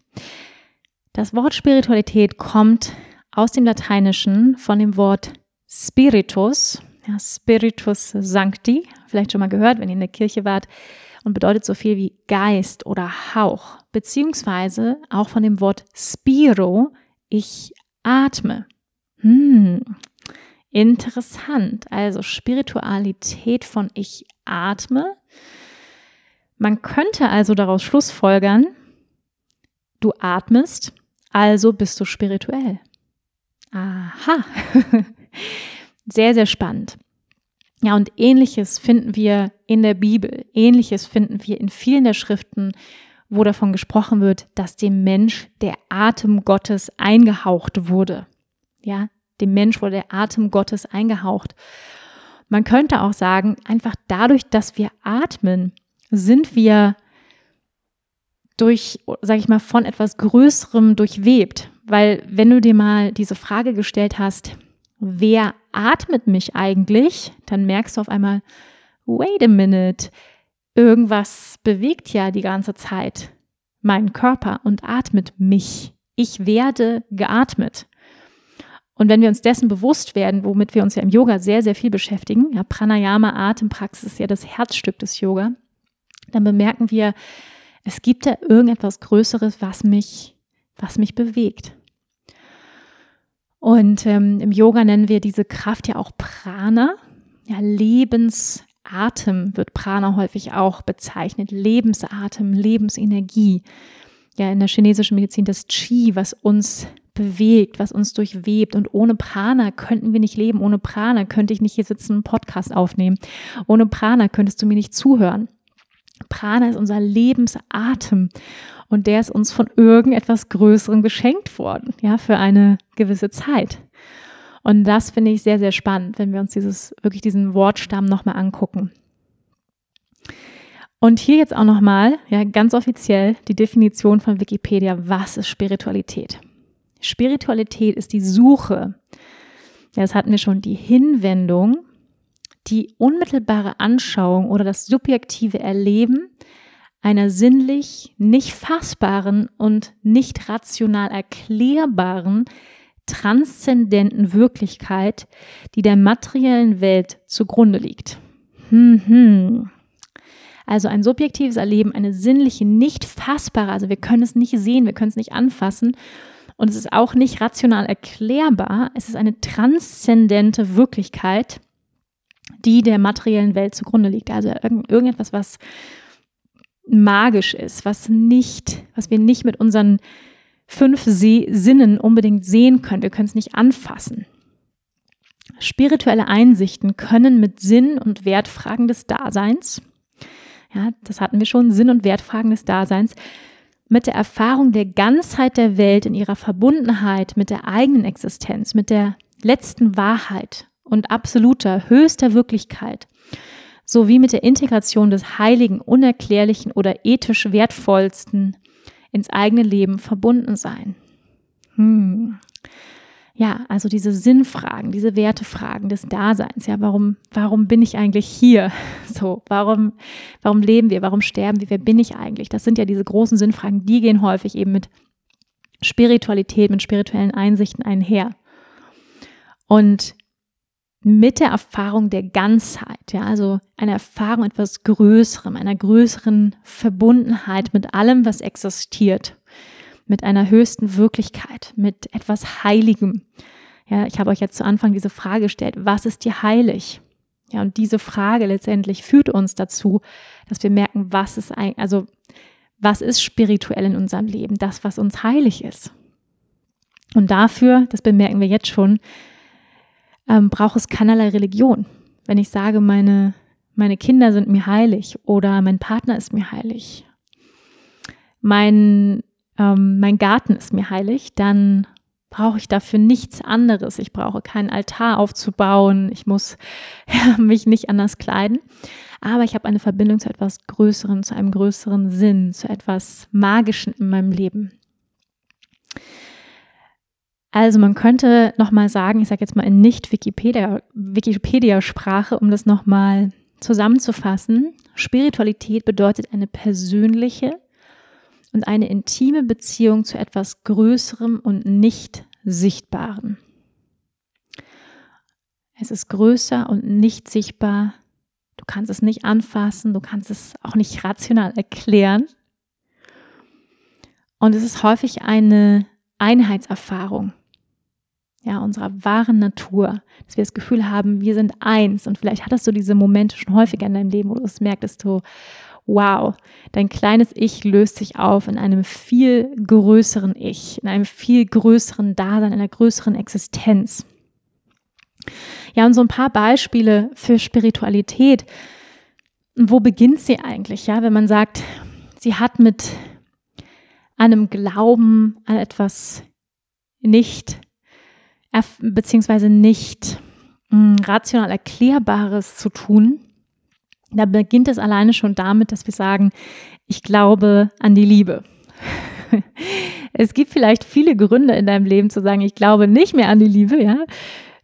Das Wort Spiritualität kommt aus dem Lateinischen von dem Wort Spiritus, ja, Spiritus Sancti, vielleicht schon mal gehört, wenn ihr in der Kirche wart, und bedeutet so viel wie Geist oder Hauch, beziehungsweise auch von dem Wort Spiro, ich atme. Hm, Interessant. Also Spiritualität von ich atme. Man könnte also daraus schlussfolgern, du atmest, also bist du spirituell. Aha. sehr, sehr spannend. Ja, und ähnliches finden wir in der Bibel. Ähnliches finden wir in vielen der Schriften, wo davon gesprochen wird, dass dem Mensch der Atem Gottes eingehaucht wurde. Ja, dem Mensch wurde der Atem Gottes eingehaucht. Man könnte auch sagen, einfach dadurch, dass wir atmen, sind wir durch, sage ich mal, von etwas Größerem durchwebt. Weil wenn du dir mal diese Frage gestellt hast, wer atmet mich eigentlich, dann merkst du auf einmal, wait a minute, irgendwas bewegt ja die ganze Zeit meinen Körper und atmet mich. Ich werde geatmet. Und wenn wir uns dessen bewusst werden, womit wir uns ja im Yoga sehr, sehr viel beschäftigen, ja, Pranayama, Atempraxis ist ja das Herzstück des Yoga, dann bemerken wir, es gibt da irgendetwas Größeres, was mich, was mich bewegt. Und ähm, im Yoga nennen wir diese Kraft ja auch Prana, ja, Lebensatem wird Prana häufig auch bezeichnet, Lebensatem, Lebensenergie. Ja, in der chinesischen Medizin das Qi, was uns bewegt, was uns durchwebt. Und ohne Prana könnten wir nicht leben. Ohne Prana könnte ich nicht hier sitzen und einen Podcast aufnehmen. Ohne Prana könntest du mir nicht zuhören. Prana ist unser Lebensatem und der ist uns von irgendetwas Größerem geschenkt worden, ja, für eine gewisse Zeit. Und das finde ich sehr, sehr spannend, wenn wir uns dieses, wirklich diesen Wortstamm nochmal angucken. Und hier jetzt auch nochmal, ja, ganz offiziell die Definition von Wikipedia. Was ist Spiritualität? Spiritualität ist die Suche. Ja, das hatten wir schon, die Hinwendung, die unmittelbare Anschauung oder das subjektive Erleben einer sinnlich nicht fassbaren und nicht rational erklärbaren transzendenten Wirklichkeit, die der materiellen Welt zugrunde liegt. Hm, hm. Also ein subjektives Erleben, eine sinnliche, nicht fassbare, also wir können es nicht sehen, wir können es nicht anfassen und es ist auch nicht rational erklärbar. Es ist eine transzendente Wirklichkeit, die der materiellen Welt zugrunde liegt. Also irgendetwas, was magisch ist, was nicht, was wir nicht mit unseren fünf Sinnen unbedingt sehen können. Wir können es nicht anfassen. Spirituelle Einsichten können mit Sinn und Wertfragen des Daseins, ja, das hatten wir schon, Sinn und Wertfragen des Daseins, mit der Erfahrung der Ganzheit der Welt in ihrer Verbundenheit mit der eigenen Existenz, mit der letzten Wahrheit und absoluter, höchster Wirklichkeit, sowie mit der Integration des Heiligen, Unerklärlichen oder ethisch Wertvollsten ins eigene Leben verbunden sein. Hm. Ja, also diese Sinnfragen, diese Wertefragen des Daseins. Ja, warum, warum bin ich eigentlich hier? So, warum, warum leben wir? Warum sterben wir? Wer bin ich eigentlich? Das sind ja diese großen Sinnfragen, die gehen häufig eben mit Spiritualität, mit spirituellen Einsichten einher. Und mit der Erfahrung der Ganzheit, ja, also einer Erfahrung etwas Größerem, einer größeren Verbundenheit mit allem, was existiert, mit einer höchsten Wirklichkeit, mit etwas Heiligem. Ja, ich habe euch jetzt zu Anfang diese Frage gestellt, was ist dir heilig? Ja, und diese Frage letztendlich führt uns dazu, dass wir merken, was ist eigentlich, also was ist spirituell in unserem Leben, das, was uns heilig ist. Und dafür, das bemerken wir jetzt schon, ähm, braucht es keinerlei Religion. Wenn ich sage, meine, meine Kinder sind mir heilig oder mein Partner ist mir heilig, mein, ähm, mein Garten ist mir heilig, dann brauche ich dafür nichts anderes. Ich brauche keinen Altar aufzubauen. Ich muss mich nicht anders kleiden. Aber ich habe eine Verbindung zu etwas Größerem, zu einem größeren Sinn, zu etwas Magischen in meinem Leben. Also man könnte nochmal sagen, ich sage jetzt mal in Nicht-Wikipedia-Sprache, um das nochmal zusammenzufassen, Spiritualität bedeutet eine persönliche und eine intime Beziehung zu etwas Größerem und nicht Sichtbaren. Es ist größer und nicht sichtbar. Du kannst es nicht anfassen, du kannst es auch nicht rational erklären. Und es ist häufig eine Einheitserfahrung ja, unserer wahren Natur, dass wir das Gefühl haben, wir sind eins. Und vielleicht hattest du diese Momente schon häufiger in deinem Leben, wo du es merkst, du, wow, dein kleines Ich löst sich auf in einem viel größeren Ich, in einem viel größeren Dasein, einer größeren Existenz. Ja, und so ein paar Beispiele für Spiritualität. Wo beginnt sie eigentlich? Ja, wenn man sagt, sie hat mit einem Glauben an etwas nicht beziehungsweise nicht hm, rational Erklärbares zu tun, da beginnt es alleine schon damit, dass wir sagen, ich glaube an die Liebe. es gibt vielleicht viele Gründe in deinem Leben zu sagen, ich glaube nicht mehr an die Liebe, ja.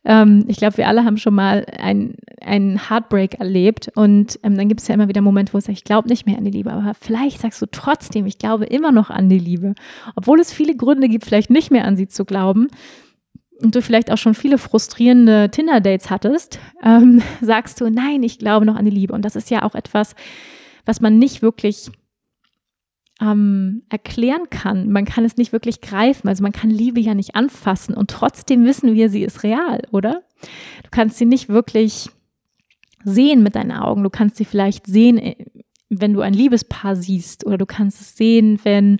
Ähm, ich glaube, wir alle haben schon mal einen Heartbreak erlebt und ähm, dann gibt es ja immer wieder Momente, wo du sagst, ich glaube nicht mehr an die Liebe, aber vielleicht sagst du trotzdem, ich glaube immer noch an die Liebe. Obwohl es viele Gründe gibt, vielleicht nicht mehr an sie zu glauben, und du vielleicht auch schon viele frustrierende Tinder-Dates hattest, ähm, sagst du, nein, ich glaube noch an die Liebe. Und das ist ja auch etwas, was man nicht wirklich ähm, erklären kann. Man kann es nicht wirklich greifen. Also man kann Liebe ja nicht anfassen und trotzdem wissen wir, sie ist real, oder? Du kannst sie nicht wirklich sehen mit deinen Augen. Du kannst sie vielleicht sehen, äh, wenn du ein Liebespaar siehst oder du kannst es sehen, wenn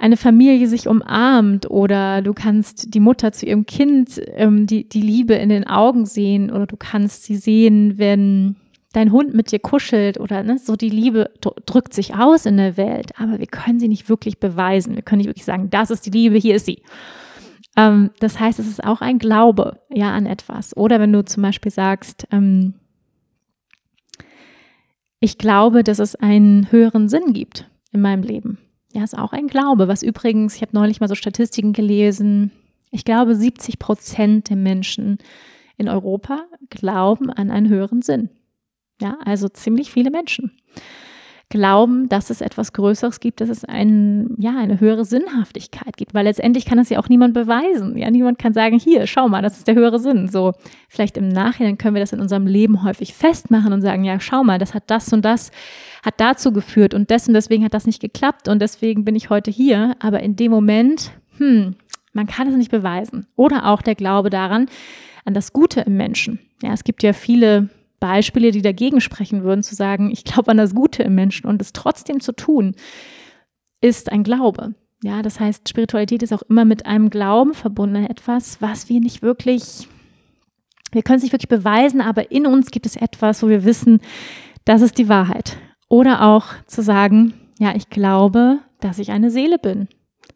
eine Familie sich umarmt oder du kannst die Mutter zu ihrem Kind ähm, die, die Liebe in den Augen sehen oder du kannst sie sehen, wenn dein Hund mit dir kuschelt oder ne, so die Liebe drückt sich aus in der Welt, aber wir können sie nicht wirklich beweisen. Wir können nicht wirklich sagen, das ist die Liebe, hier ist sie. Ähm, das heißt, es ist auch ein Glaube ja an etwas. Oder wenn du zum Beispiel sagst, ähm, ich glaube, dass es einen höheren Sinn gibt in meinem Leben. Ja, ist auch ein Glaube, was übrigens, ich habe neulich mal so Statistiken gelesen, ich glaube 70 Prozent der Menschen in Europa glauben an einen höheren Sinn. Ja, also ziemlich viele Menschen glauben, dass es etwas Größeres gibt, dass es ein, ja, eine höhere Sinnhaftigkeit gibt, weil letztendlich kann das ja auch niemand beweisen. Ja, niemand kann sagen, hier, schau mal, das ist der höhere Sinn. So, vielleicht im Nachhinein können wir das in unserem Leben häufig festmachen und sagen, ja, schau mal, das hat das und das hat dazu geführt und dessen deswegen hat das nicht geklappt und deswegen bin ich heute hier. Aber in dem Moment, hm, man kann es nicht beweisen. Oder auch der Glaube daran, an das Gute im Menschen. Ja, es gibt ja viele Beispiele, die dagegen sprechen würden, zu sagen, ich glaube an das Gute im Menschen und es trotzdem zu tun, ist ein Glaube. Ja, das heißt, Spiritualität ist auch immer mit einem Glauben verbunden, etwas, was wir nicht wirklich, wir können es nicht wirklich beweisen, aber in uns gibt es etwas, wo wir wissen, das ist die Wahrheit. Oder auch zu sagen, ja, ich glaube, dass ich eine Seele bin.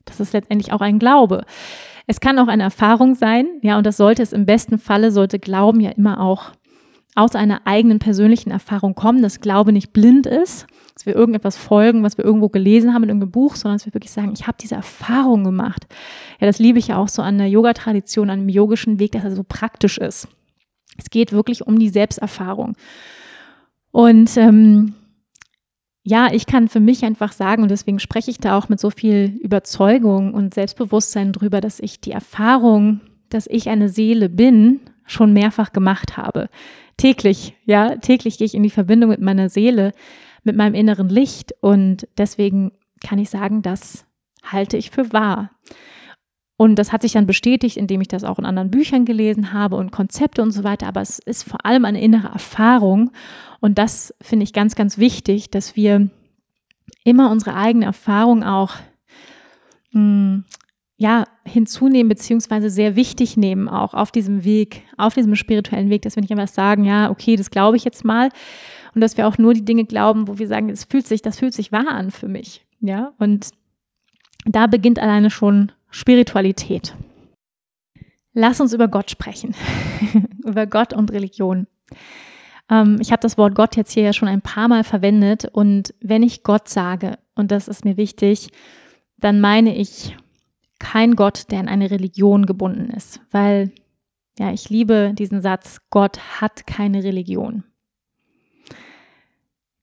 Das ist letztendlich auch ein Glaube. Es kann auch eine Erfahrung sein, ja, und das sollte es im besten Falle, sollte Glauben ja immer auch aus einer eigenen persönlichen Erfahrung kommen, dass Glaube nicht blind ist, dass wir irgendetwas folgen, was wir irgendwo gelesen haben in irgendeinem Buch, sondern dass wir wirklich sagen, ich habe diese Erfahrung gemacht. Ja, das liebe ich ja auch so an der Yoga-Tradition, an dem yogischen Weg, dass er so praktisch ist. Es geht wirklich um die Selbsterfahrung. Und ähm, ja, ich kann für mich einfach sagen, und deswegen spreche ich da auch mit so viel Überzeugung und Selbstbewusstsein drüber, dass ich die Erfahrung, dass ich eine Seele bin, schon mehrfach gemacht habe. Täglich, ja, täglich gehe ich in die Verbindung mit meiner Seele, mit meinem inneren Licht und deswegen kann ich sagen, das halte ich für wahr. Und das hat sich dann bestätigt, indem ich das auch in anderen Büchern gelesen habe und Konzepte und so weiter. Aber es ist vor allem eine innere Erfahrung. Und das finde ich ganz, ganz wichtig, dass wir immer unsere eigene Erfahrung auch mh, hm, ja, hinzunehmen, beziehungsweise sehr wichtig nehmen, auch auf diesem Weg, auf diesem spirituellen Weg, dass wir nicht einfach sagen, ja, okay, das glaube ich jetzt mal. Und dass wir auch nur die Dinge glauben, wo wir sagen, es fühlt sich, das fühlt sich wahr an für mich. Ja, und da beginnt alleine schon Spiritualität. Lass uns über Gott sprechen, über Gott und Religion. Ähm, ich habe das Wort Gott jetzt hier ja schon ein paar Mal verwendet und wenn ich Gott sage, und das ist mir wichtig, dann meine ich kein Gott, der an eine Religion gebunden ist, weil ja, ich liebe diesen Satz, Gott hat keine Religion.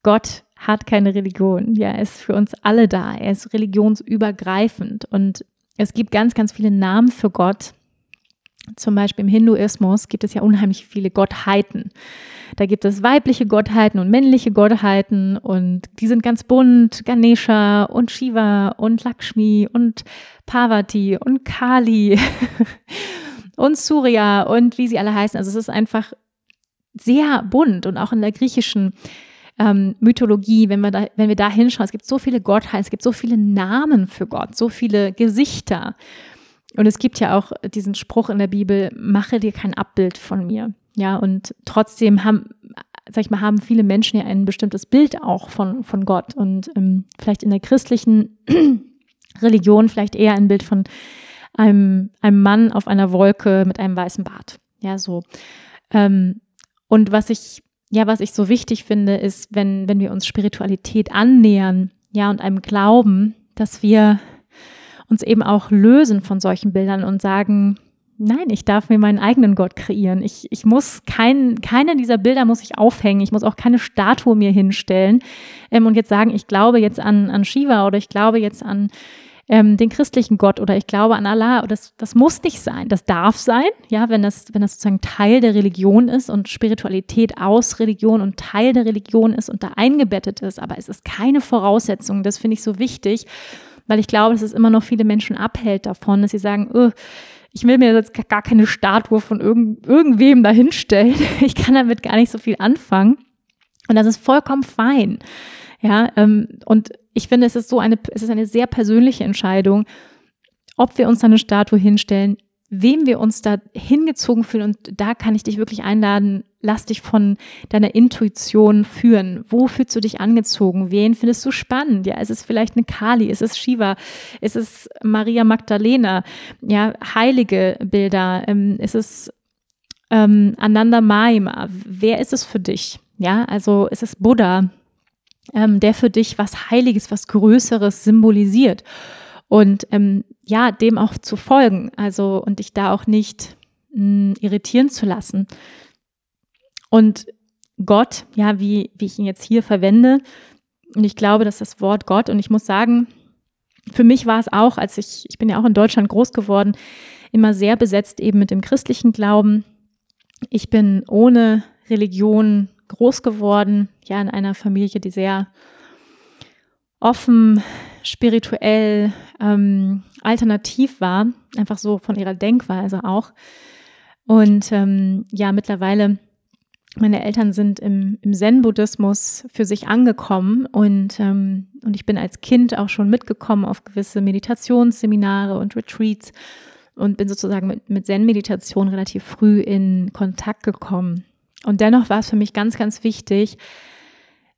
Gott hat keine Religion. Ja, er ist für uns alle da. Er ist religionsübergreifend und es gibt ganz, ganz viele Namen für Gott. Zum Beispiel im Hinduismus gibt es ja unheimlich viele Gottheiten. Da gibt es weibliche Gottheiten und männliche Gottheiten und die sind ganz bunt. Ganesha und Shiva und Lakshmi und Parvati und Kali und Surya und wie sie alle heißen. Also es ist einfach sehr bunt und auch in der griechischen ähm, Mythologie, wenn wir, da, wenn wir da hinschauen, es gibt so viele Gottheiten, es gibt so viele Namen für Gott, so viele Gesichter. Und es gibt ja auch diesen Spruch in der Bibel, mache dir kein Abbild von mir. Ja, und trotzdem haben, sag ich mal, haben viele Menschen ja ein bestimmtes Bild auch von, von Gott. Und ähm, vielleicht in der christlichen Religion vielleicht eher ein Bild von einem, einem Mann auf einer Wolke mit einem weißen Bart. Ja, so. Ähm, und was ich ja, was ich so wichtig finde, ist, wenn, wenn wir uns Spiritualität annähern, ja, und einem Glauben, dass wir uns eben auch lösen von solchen Bildern und sagen, nein, ich darf mir meinen eigenen Gott kreieren. Ich, ich muss kein, keine dieser Bilder muss ich aufhängen. Ich muss auch keine Statue mir hinstellen ähm, und jetzt sagen, ich glaube jetzt an, an Shiva oder ich glaube jetzt an ähm, den christlichen Gott oder ich glaube an Allah. Das, das muss nicht sein. Das darf sein, ja, wenn das, wenn das sozusagen Teil der Religion ist und Spiritualität aus Religion und Teil der Religion ist und da eingebettet ist. Aber es ist keine Voraussetzung. Das finde ich so wichtig, weil ich glaube, dass es immer noch viele Menschen abhält davon, dass sie sagen, ich will mir jetzt gar keine Statue von irgend, irgendwem dahinstellen. Ich kann damit gar nicht so viel anfangen. Und das ist vollkommen fein. Ja, ähm, und ich finde, es ist so eine, es ist eine sehr persönliche Entscheidung, ob wir uns eine Statue hinstellen, wem wir uns da hingezogen fühlen. Und da kann ich dich wirklich einladen, lass dich von deiner Intuition führen. Wo fühlst du dich angezogen? Wen findest du spannend? Ja, ist es vielleicht eine Kali? Ist es Shiva? Ist es Maria Magdalena? Ja, heilige Bilder? Ähm, ist es ähm, Ananda Maima? Wer ist es für dich? Ja, also ist es Buddha? ähm, der für dich was Heiliges, was Größeres symbolisiert. Und ähm, ja, dem auch zu folgen, also und dich da auch nicht mh, hm, irritieren zu lassen. Und Gott, ja, wie, wie ich ihn jetzt hier verwende, und ich glaube, dass das Wort Gott, und ich muss sagen, für mich war es auch, als ich, ich bin ja auch in Deutschland groß geworden, immer sehr besetzt eben mit dem christlichen Glauben. Ich bin ohne Religion groß geworden, ja, in einer Familie, die sehr offen, spirituell, ähm, alternativ war, einfach so von ihrer Denkweise auch. Und ähm, ja, mittlerweile, meine Eltern sind im, im Zen-Buddhismus für sich angekommen und, ähm, und ich bin als Kind auch schon mitgekommen auf gewisse Meditationsseminare und Retreats und bin sozusagen mit, mit Zen-Meditation relativ früh in Kontakt gekommen. Und dennoch war es für mich ganz, ganz wichtig,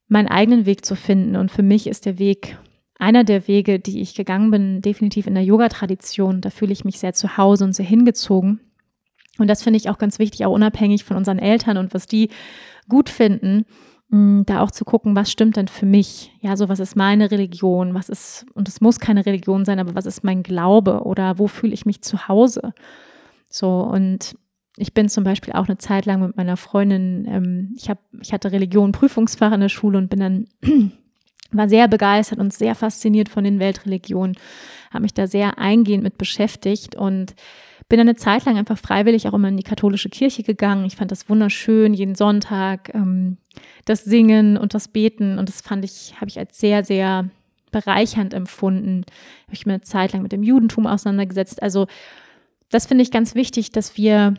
meinen eigenen Weg zu finden. Und für mich ist der Weg, einer der Wege, die ich gegangen bin, definitiv in der Yoga-Tradition. Da fühle ich mich sehr zu Hause und sehr hingezogen. Und das finde ich auch ganz wichtig, auch unabhängig von unseren Eltern und was die gut finden, mm, da auch zu gucken, was stimmt denn für mich? Ja, so was ist meine Religion? Was ist, und es muss keine Religion sein, aber was ist mein Glaube oder wo fühle ich mich zu Hause? So, und ich bin zum Beispiel auch eine Zeit lang mit meiner Freundin, ähm, ich, hab, ich hatte Religion Prüfungsfach in der Schule und bin dann, war sehr begeistert und sehr fasziniert von den Weltreligionen, habe mich da sehr eingehend mit beschäftigt und bin eine Zeit lang einfach freiwillig auch immer in die katholische Kirche gegangen. Ich fand das wunderschön, jeden Sonntag ähm, das Singen und das Beten und das fand ich, habe ich als sehr, sehr bereichernd empfunden. Habe ich mir eine Zeit lang mit dem Judentum auseinandergesetzt. Also das finde ich ganz wichtig, dass wir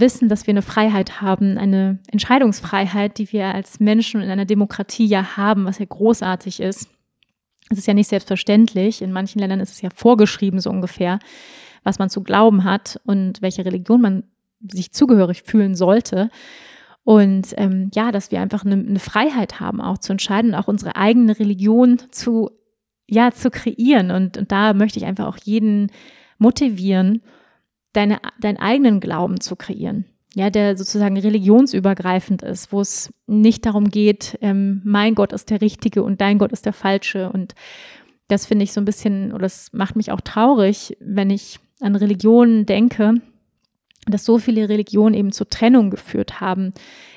wissen, dass wir eine Freiheit haben, eine Entscheidungsfreiheit, die wir als Menschen in einer Demokratie ja haben, was ja großartig ist. Es ist ja nicht selbstverständlich. In manchen Ländern ist es ja vorgeschrieben, so ungefähr, was man zu glauben hat und welche Religion man sich zugehörig fühlen sollte. Und ähm, ja, dass wir einfach eine, eine Freiheit haben, auch zu entscheiden, auch unsere eigene Religion zu, ja, zu kreieren. Und, und da möchte ich einfach auch jeden motivieren, deine, deinen eigenen Glauben zu kreieren. Ja, der sozusagen religionsübergreifend ist, wo es nicht darum geht, ähm, mein Gott ist der Richtige und dein Gott ist der Falsche. Und das finde ich so ein bisschen, oder das macht mich auch traurig, wenn ich an Religionen denke, dass so viele Religionen eben zur Trennung geführt haben,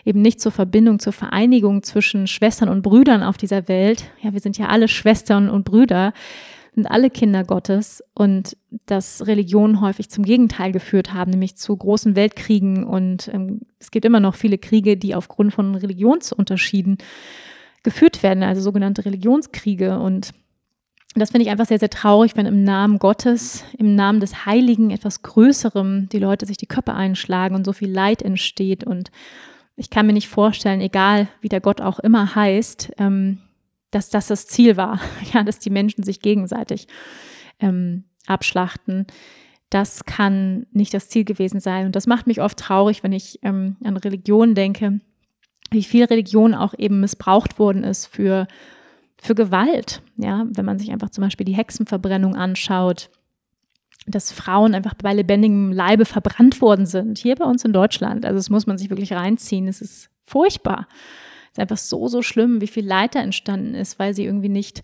eben nicht zur Verbindung, zur Vereinigung zwischen Schwestern und Brüdern auf dieser Welt. Ja, wir sind ja alle Schwestern und Brüder, sind alle Kinder Gottes und dass Religionen häufig zum Gegenteil geführt haben, nämlich zu großen Weltkriegen und ähm, es gibt immer noch viele Kriege, die aufgrund von Religionsunterschieden geführt werden, also sogenannte Religionskriege und das finde ich einfach sehr, sehr traurig, wenn im Namen Gottes, im Namen des Heiligen, etwas Größerem die Leute sich die Köpfe einschlagen und so viel Leid entsteht. Und ich kann mir nicht vorstellen, egal wie der Gott auch immer heißt, ähm, dass das das Ziel war, ja, dass die Menschen sich gegenseitig ähm, abschlachten. Das kann nicht das Ziel gewesen sein. Und das macht mich oft traurig, wenn ich ähm, an Religion denke, wie viel Religion auch eben missbraucht worden ist für, für Gewalt. Ja, wenn man sich einfach zum Beispiel die Hexenverbrennung anschaut, dass Frauen einfach bei lebendigem Leibe verbrannt worden sind, hier bei uns in Deutschland. Also das muss man sich wirklich reinziehen. Es ist furchtbar ist einfach so, so schlimm, wie viel Leid da entstanden ist, weil sie irgendwie nicht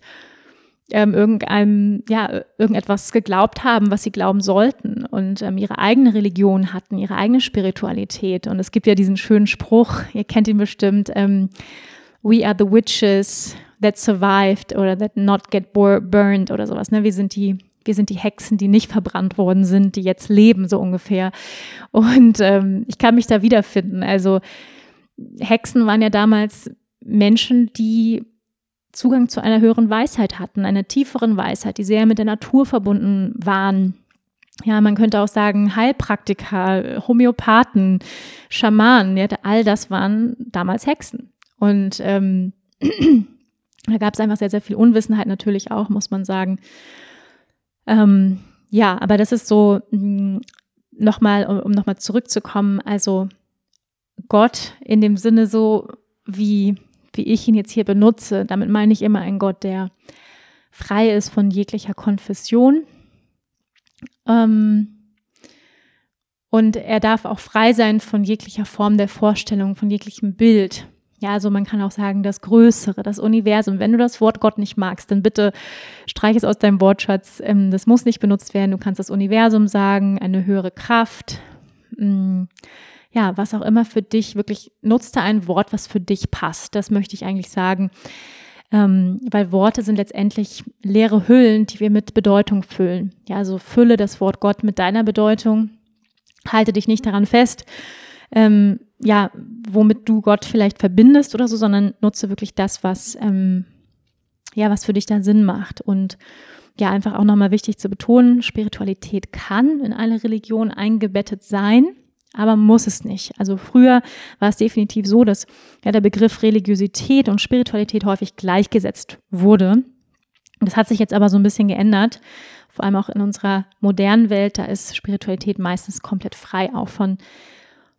ähm, irgendeinem, ja, irgendetwas geglaubt haben, was sie glauben sollten und ähm, ihre eigene Religion hatten, ihre eigene Spiritualität. Und es gibt ja diesen schönen Spruch, ihr kennt ihn bestimmt, ähm, We are the witches that survived oder that not get burned oder sowas. Ne? Wir sind die wir sind die Hexen, die nicht verbrannt worden sind, die jetzt leben, so ungefähr. Und ähm, ich kann mich da wiederfinden. Also Hexen waren ja damals Menschen, die Zugang zu einer höheren Weisheit hatten, einer tieferen Weisheit, die sehr mit der Natur verbunden waren. Ja, man könnte auch sagen, Heilpraktiker, Homöopathen, Schamanen, ja, all das waren damals Hexen. Und ähm, da gab es einfach sehr, sehr viel Unwissenheit natürlich auch, muss man sagen. Ähm, ja, aber das ist so mm, nochmal, um, um nochmal zurückzukommen, also Gott in dem Sinne so, wie, wie ich ihn jetzt hier benutze. Damit meine ich immer einen Gott, der frei ist von jeglicher Konfession. Ähm, und er darf auch frei sein von jeglicher Form der Vorstellung, von jeglichem Bild. Ja, also man kann auch sagen, das Größere, das Universum. Wenn du das Wort Gott nicht magst, dann bitte streich es aus deinem Wortschatz. Ähm, das muss nicht benutzt werden. Du kannst das Universum sagen, eine höhere Kraft, mm, ja, was auch immer für dich wirklich, nutzt da ein Wort, was für dich passt. Das möchte ich eigentlich sagen. Ähm, weil Worte sind letztendlich leere Hüllen, die wir mit Bedeutung füllen. Ja, also fülle das Wort Gott mit deiner Bedeutung. Halte dich nicht daran fest, ähm, ja, womit du Gott vielleicht verbindest oder so, sondern nutze wirklich das, was, ähm, ja, was für dich da Sinn macht. Und ja, einfach auch nochmal wichtig zu betonen, Spiritualität kann in eine Religion eingebettet sein aber muss es nicht. Also früher war es definitiv so, dass ja, der Begriff Religiosität und Spiritualität häufig gleichgesetzt wurde. Das hat sich jetzt aber so ein bisschen geändert, vor allem auch in unserer modernen Welt, da ist Spiritualität meistens komplett frei auch von,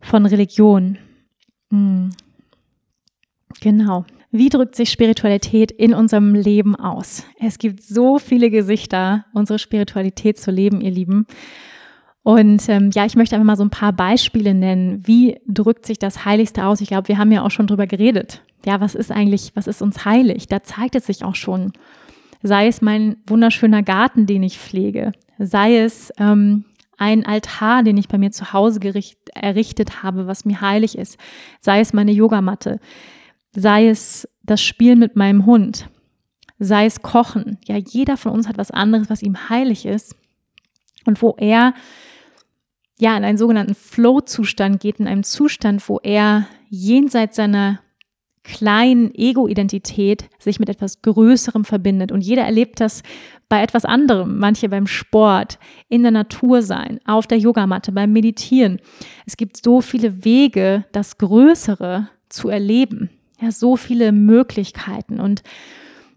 von Religion. Hm. Genau. Wie drückt sich Spiritualität in unserem Leben aus? Es gibt so viele Gesichter, unsere Spiritualität zu leben, ihr Lieben. Und ähm, ja, ich möchte einfach mal so ein paar Beispiele nennen. Wie drückt sich das Heiligste aus? Ich glaube, wir haben ja auch schon drüber geredet. Ja, was ist eigentlich, was ist uns heilig? Da zeigt es sich auch schon. Sei es mein wunderschöner Garten, den ich pflege. Sei es ähm, ein Altar, den ich bei mir zu Hause gericht, errichtet habe, was mir heilig ist. Sei es meine Yogamatte sei es das Spiel mit meinem Hund, sei es Kochen. Ja, jeder von uns hat was anderes, was ihm heilig ist und wo er ja in einen sogenannten Flow-Zustand geht, in einem Zustand, wo er jenseits seiner kleinen Ego-Identität sich mit etwas Größerem verbindet. Und jeder erlebt das bei etwas anderem. Manche beim Sport, in der Natur sein, auf der Yogamatte, beim Meditieren. Es gibt so viele Wege, das Größere zu erleben ja, so viele Möglichkeiten. Und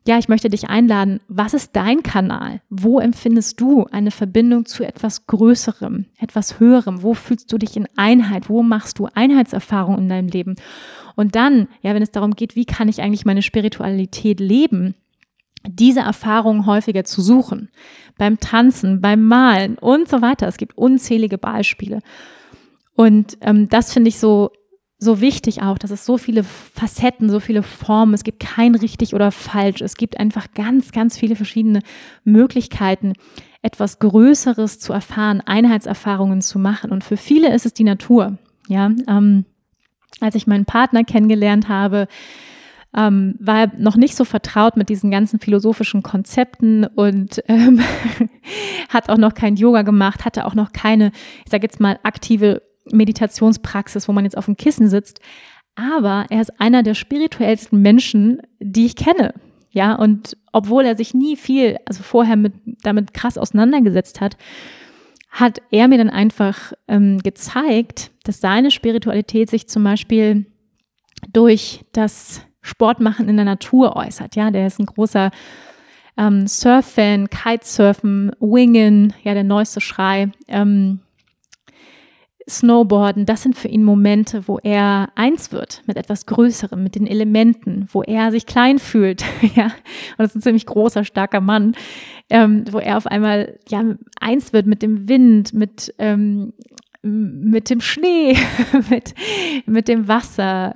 ja, ich möchte dich einladen, was ist dein Kanal? Wo empfindest du eine Verbindung zu etwas Größerem, etwas Höherem? Wo fühlst du dich in Einheit? Wo machst du Einheitserfahrungen in deinem Leben? Und dann, ja, wenn es darum geht, wie kann ich eigentlich meine Spiritualität leben? diese Erfahrungen häufiger zu suchen. Beim Tanzen, beim Malen und so weiter. Es gibt unzählige Beispiele. Und ähm, das finde ich so so wichtig auch, dass es so viele Facetten, so viele Formen, es gibt kein richtig oder falsch. Es gibt einfach ganz, ganz viele verschiedene Möglichkeiten, etwas Größeres zu erfahren, Einheitserfahrungen zu machen. Und für viele ist es die Natur. Ja, ähm, als ich meinen Partner kennengelernt habe, ähm, war er noch nicht so vertraut mit diesen ganzen philosophischen Konzepten und ähm, hat auch noch kein Yoga gemacht, hatte auch noch keine, ich sage jetzt mal, aktive Meditationspraxis, wo man jetzt auf dem Kissen sitzt. Aber er ist einer der spirituellsten Menschen, die ich kenne. Ja, und obwohl er sich nie viel, also vorher mit, damit krass auseinandergesetzt hat, hat er mir dann einfach ähm, gezeigt, dass seine Spiritualität sich zum Beispiel durch das Sportmachen in der Natur äußert. Ja, der ist ein großer ähm, Surf-Fan, Kitesurfen, Wingen, ja, der neueste Schrei. Ähm, Snowboarden, das sind für ihn Momente, wo er eins wird mit etwas Größerem, mit den Elementen, wo er sich klein fühlt, ja, und das ist ein ziemlich großer, starker Mann, ähm, wo er auf einmal ja eins wird mit dem Wind, mit ähm, mit dem Schnee, mit, mit dem Wasser,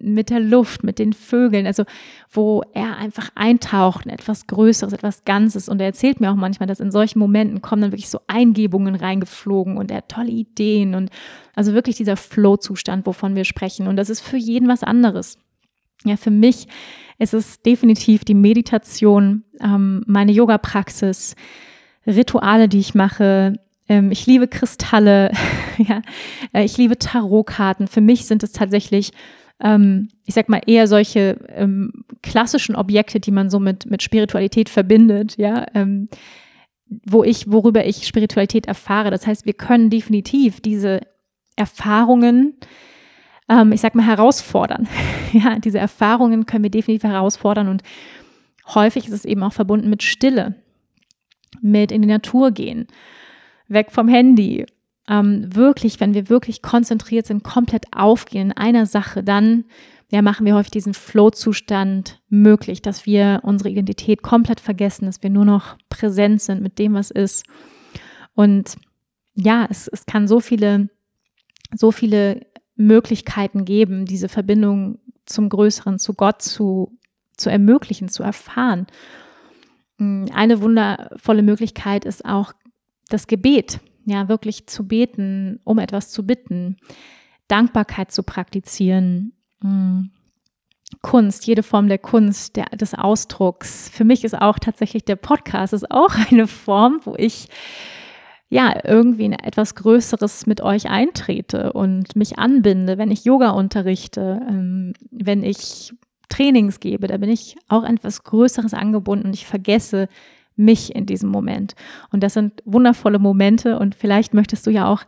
mit der Luft, mit den Vögeln, also wo er einfach eintaucht in etwas Größeres, etwas Ganzes. Und er erzählt mir auch manchmal, dass in solchen Momenten kommen dann wirklich so Eingebungen reingeflogen und er hat tolle Ideen und also wirklich dieser Flow-Zustand, wovon wir sprechen. Und das ist für jeden was anderes. Ja, für mich ist es definitiv die Meditation, ähm, meine Yoga-Praxis, Rituale, die ich mache, ich liebe Kristalle, ja, äh, ich liebe Tarotkarten. Für mich sind es tatsächlich, ähm, ich sag mal, eher solche ähm, klassischen Objekte, die man so mit, mit Spiritualität verbindet, ja, ähm, wo ich, worüber ich Spiritualität erfahre. Das heißt, wir können definitiv diese Erfahrungen, ähm, ich sag mal, herausfordern. ja, diese Erfahrungen können wir definitiv herausfordern und häufig ist es eben auch verbunden mit Stille, mit in die Natur gehen weg vom Handy. Ähm, wirklich, wenn wir wirklich konzentriert sind, komplett aufgehen in einer Sache, dann ja, machen wir häufig diesen Flow-Zustand möglich, dass wir unsere Identität komplett vergessen, dass wir nur noch präsent sind mit dem, was ist. Und ja, es, es kann so viele, so viele Möglichkeiten geben, diese Verbindung zum Größeren, zu Gott zu, zu ermöglichen, zu erfahren. Hm, eine wundervolle Möglichkeit ist auch das Gebet, ja, wirklich zu beten, um etwas zu bitten, Dankbarkeit zu praktizieren, hm. Kunst, jede Form der Kunst, der, des Ausdrucks. Für mich ist auch tatsächlich der Podcast ist auch eine Form, wo ich ja irgendwie in etwas Größeres mit euch eintrete und mich anbinde, wenn ich Yoga unterrichte, ähm, wenn ich Trainings gebe, da bin ich auch etwas Größeres angebunden und ich vergesse mich in diesem Moment. Und das sind wundervolle Momente und vielleicht möchtest du ja auch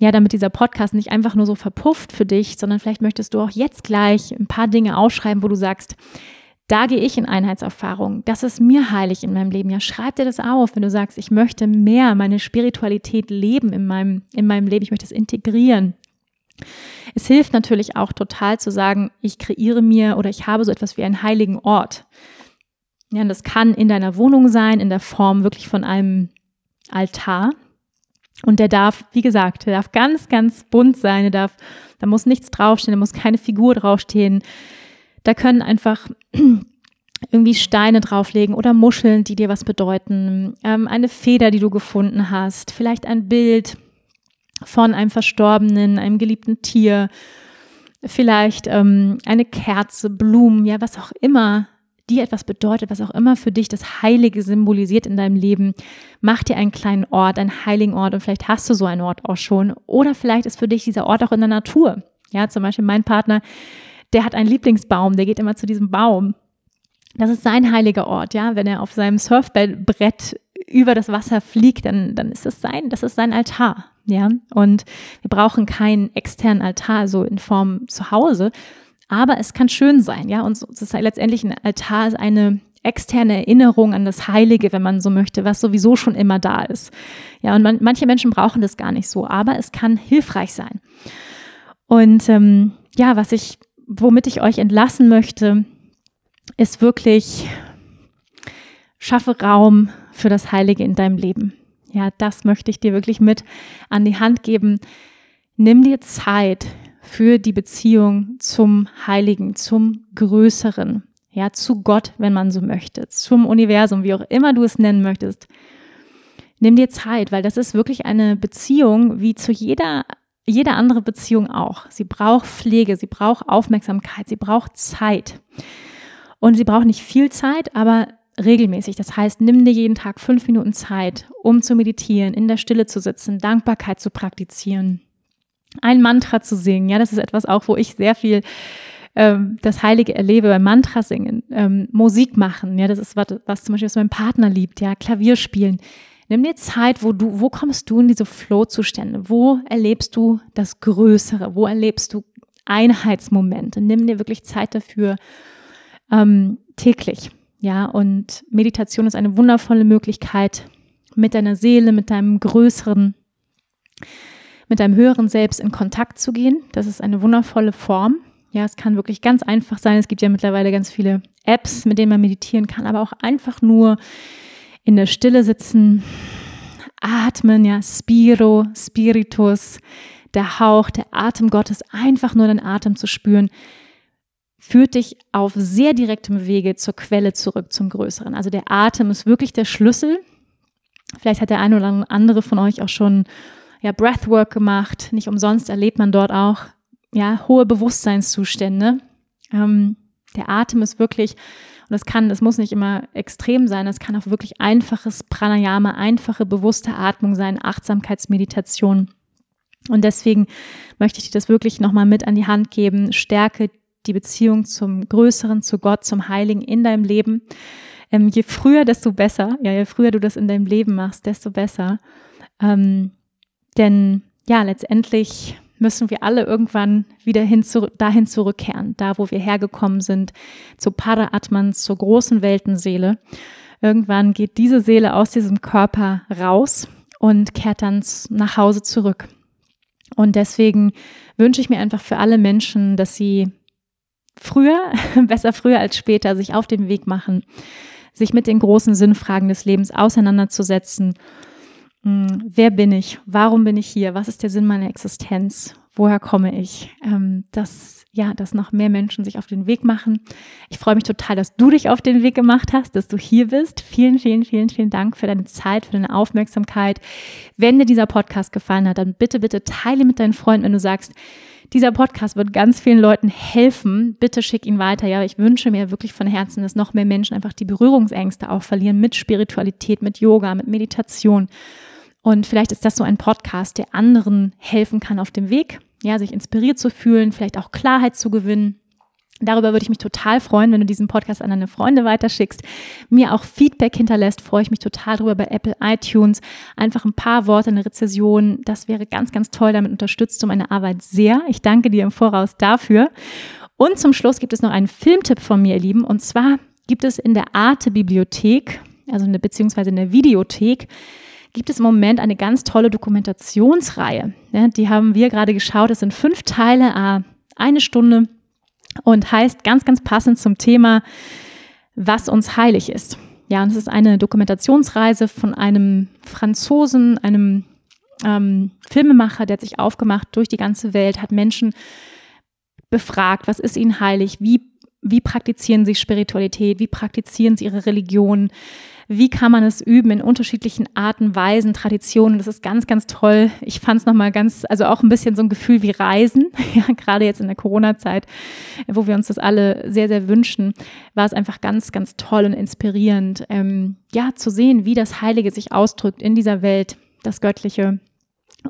ja, damit dieser Podcast nicht einfach nur so verpufft für dich, sondern vielleicht möchtest du auch jetzt gleich ein paar Dinge ausschreiben, wo du sagst, da gehe ich in Einheitserfahrung. Das ist mir heilig in meinem Leben. Ja, schreib dir das auf, wenn du sagst, ich möchte mehr meine Spiritualität leben in meinem, in meinem Leben. Ich möchte es integrieren. Es hilft natürlich auch total zu sagen, ich kreiere mir oder ich habe so etwas wie einen heiligen Ort. Ja, und das kann in deiner Wohnung sein, in der Form wirklich von einem Altar. Und der darf, wie gesagt, der darf ganz, ganz bunt sein. Der darf, da muss nichts draufstehen, da muss keine Figur draufstehen. Da können einfach irgendwie Steine drauflegen oder Muscheln, die dir was bedeuten, ähm, eine Feder, die du gefunden hast, vielleicht ein Bild von einem Verstorbenen, einem geliebten Tier, vielleicht ähm, eine Kerze, Blumen, ja, was auch immer dir etwas bedeutet, was auch immer für dich das Heilige symbolisiert in deinem Leben, mach dir einen kleinen Ort, einen heiligen Ort und vielleicht hast du so einen Ort auch schon oder vielleicht ist für dich dieser Ort auch in der Natur. Ja, zum Beispiel mein Partner, der hat einen Lieblingsbaum, der geht immer zu diesem Baum. Das ist sein heiliger Ort, ja. Wenn er auf seinem Surfbrett über das Wasser fliegt, dann, dann ist das sein, das ist sein Altar, ja. Und wir brauchen keinen externen Altar, so in Form zu Hause, aber es kann schön sein, ja. Und es ist letztendlich ein Altar, ist eine externe Erinnerung an das Heilige, wenn man so möchte, was sowieso schon immer da ist. Ja, und man, manche Menschen brauchen das gar nicht so, aber es kann hilfreich sein. Und ähm, ja, was ich, womit ich euch entlassen möchte, ist wirklich, schaffe Raum für das Heilige in deinem Leben. Ja, das möchte ich dir wirklich mit an die Hand geben. Nimm dir Zeit für die Beziehung zum Heiligen, zum Größeren, ja, zu Gott, wenn man so möchte, zum Universum, wie auch immer du es nennen möchtest. Nimm dir Zeit, weil das ist wirklich eine Beziehung wie zu jeder jede andere Beziehung auch. Sie braucht Pflege, sie braucht Aufmerksamkeit, sie braucht Zeit. Und sie braucht nicht viel Zeit, aber regelmäßig. Das heißt, nimm dir jeden Tag fünf Minuten Zeit, um zu meditieren, in der Stille zu sitzen, Dankbarkeit zu praktizieren, ein Mantra zu singen. Ja, das ist etwas auch, wo ich sehr viel ähm, das Heilige erlebe beim Mantra singen, ähm, Musik machen. Ja, das ist was, was zum Beispiel was mein Partner liebt. Ja, Klavier spielen. Nimm dir Zeit, wo du, wo kommst du in diese Flow-Zustände? Wo erlebst du das Größere? Wo erlebst du Einheitsmomente? Nimm dir wirklich Zeit dafür ähm, täglich. Ja, und Meditation ist eine wundervolle Möglichkeit, mit deiner Seele, mit deinem größeren, mit deinem höheren Selbst in Kontakt zu gehen. Das ist eine wundervolle Form. Ja, es kann wirklich ganz einfach sein. Es gibt ja mittlerweile ganz viele Apps, mit denen man meditieren kann, aber auch einfach nur in der Stille sitzen, atmen, ja, Spiro, Spiritus, der Hauch, der Atem Gottes, einfach nur den Atem zu spüren, führt dich auf sehr direktem Wege zur Quelle zurück, zum Größeren. Also der Atem ist wirklich der Schlüssel. Vielleicht hat der eine oder andere von euch auch schon ja, Breathwork gemacht. Nicht umsonst erlebt man dort auch ja, hohe Bewusstseinszustände. Ähm, der Atem ist wirklich und das kann, das muss nicht immer extrem sein, es kann auch wirklich einfaches Pranayama, einfache bewusste Atmung sein, Achtsamkeitsmeditation. Und deswegen möchte ich dir das wirklich nochmal mit an die Hand geben. Stärke die Beziehung zum Größeren, zu Gott, zum Heiligen in deinem Leben. Ähm, je früher, desto besser. Ja, je früher du das in deinem Leben machst, desto besser. Ähm, denn ja, letztendlich müssen wir alle irgendwann wieder hin zu, dahin zurückkehren, da wo wir hergekommen sind, zu Para-Atman, zur großen Weltenseele. Irgendwann geht diese Seele aus diesem Körper raus und kehrt dann nach Hause zurück. Und deswegen wünsche ich mir einfach für alle Menschen, dass sie früher, besser früher als später, sich auf den Weg machen, sich mit den großen Sinnfragen des Lebens auseinanderzusetzen hm, wer bin ich? Warum bin ich hier? Was ist der Sinn meiner Existenz? Woher komme ich? Ähm, dass, ja, dass noch mehr Menschen sich auf den Weg machen. Ich freue mich total, dass du dich auf den Weg gemacht hast, dass du hier bist. Vielen, vielen, vielen, vielen Dank für deine Zeit, für deine Aufmerksamkeit. Wenn dir dieser Podcast gefallen hat, dann bitte, bitte teile mit deinen Freunden, wenn du sagst, dieser Podcast wird ganz vielen Leuten helfen. Bitte schick ihn weiter. Ja, ich wünsche mir wirklich von Herzen, dass noch mehr Menschen einfach die Berührungsängste auch verlieren mit Spiritualität, mit Yoga, mit Meditation und vielleicht ist das so ein Podcast, der anderen helfen kann auf dem Weg, ja, sich inspiriert zu fühlen, vielleicht auch Klarheit zu gewinnen. Darüber würde ich mich total freuen, wenn du diesen Podcast an deine Freunde weiterschickst, mir auch Feedback hinterlässt, freue ich mich total drüber bei Apple iTunes. Einfach ein paar Worte, eine Rezession, das wäre ganz, ganz toll. Damit unterstützt du meine Arbeit sehr. Ich danke dir im Voraus dafür. Und zum Schluss gibt es noch einen Filmtipp von mir, ihr Lieben. Und zwar gibt es in der Arte Bibliothek, also in der, beziehungsweise in der Videothek, gibt es im Moment eine ganz tolle Dokumentationsreihe. Ja, die haben wir gerade geschaut. Es sind fünf Teile, eine Stunde und heißt ganz, ganz passend zum Thema, was uns heilig ist. Ja, und es ist eine Dokumentationsreise von einem Franzosen, einem ähm, Filmemacher, der hat sich aufgemacht durch die ganze Welt, hat Menschen befragt, was ist ihnen heilig, wie, wie praktizieren sie Spiritualität, wie praktizieren sie ihre Religion, wie kann man es üben in unterschiedlichen Arten, Weisen, Traditionen. Das ist ganz, ganz toll. Ich fand es nochmal ganz, also auch ein bisschen so ein Gefühl wie Reisen, ja, gerade jetzt in der Corona-Zeit, wo wir uns das alle sehr, sehr wünschen, war es einfach ganz, ganz toll und inspirierend, ähm, ja, zu sehen, wie das Heilige sich ausdrückt in dieser Welt, das Göttliche.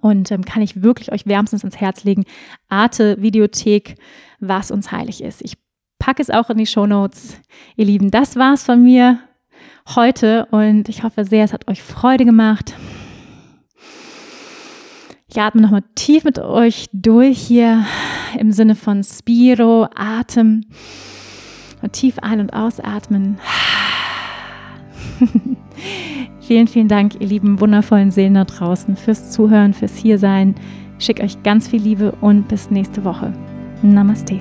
Und ähm, kann ich wirklich euch wärmstens ins Herz legen. Arte Videothek, was uns heilig ist. Ich packe es auch in die Show Notes. Ihr Lieben, das war's von mir heute und ich hoffe sehr, es hat euch Freude gemacht. Ich atme nochmal tief mit euch durch hier im Sinne von Spiro, Atem. Und tief ein- und ausatmen. vielen, vielen Dank, ihr lieben, wundervollen Seelen da draußen, fürs Zuhören, fürs Hiersein. Ich schicke euch ganz viel Liebe und bis nächste Woche. Namaste.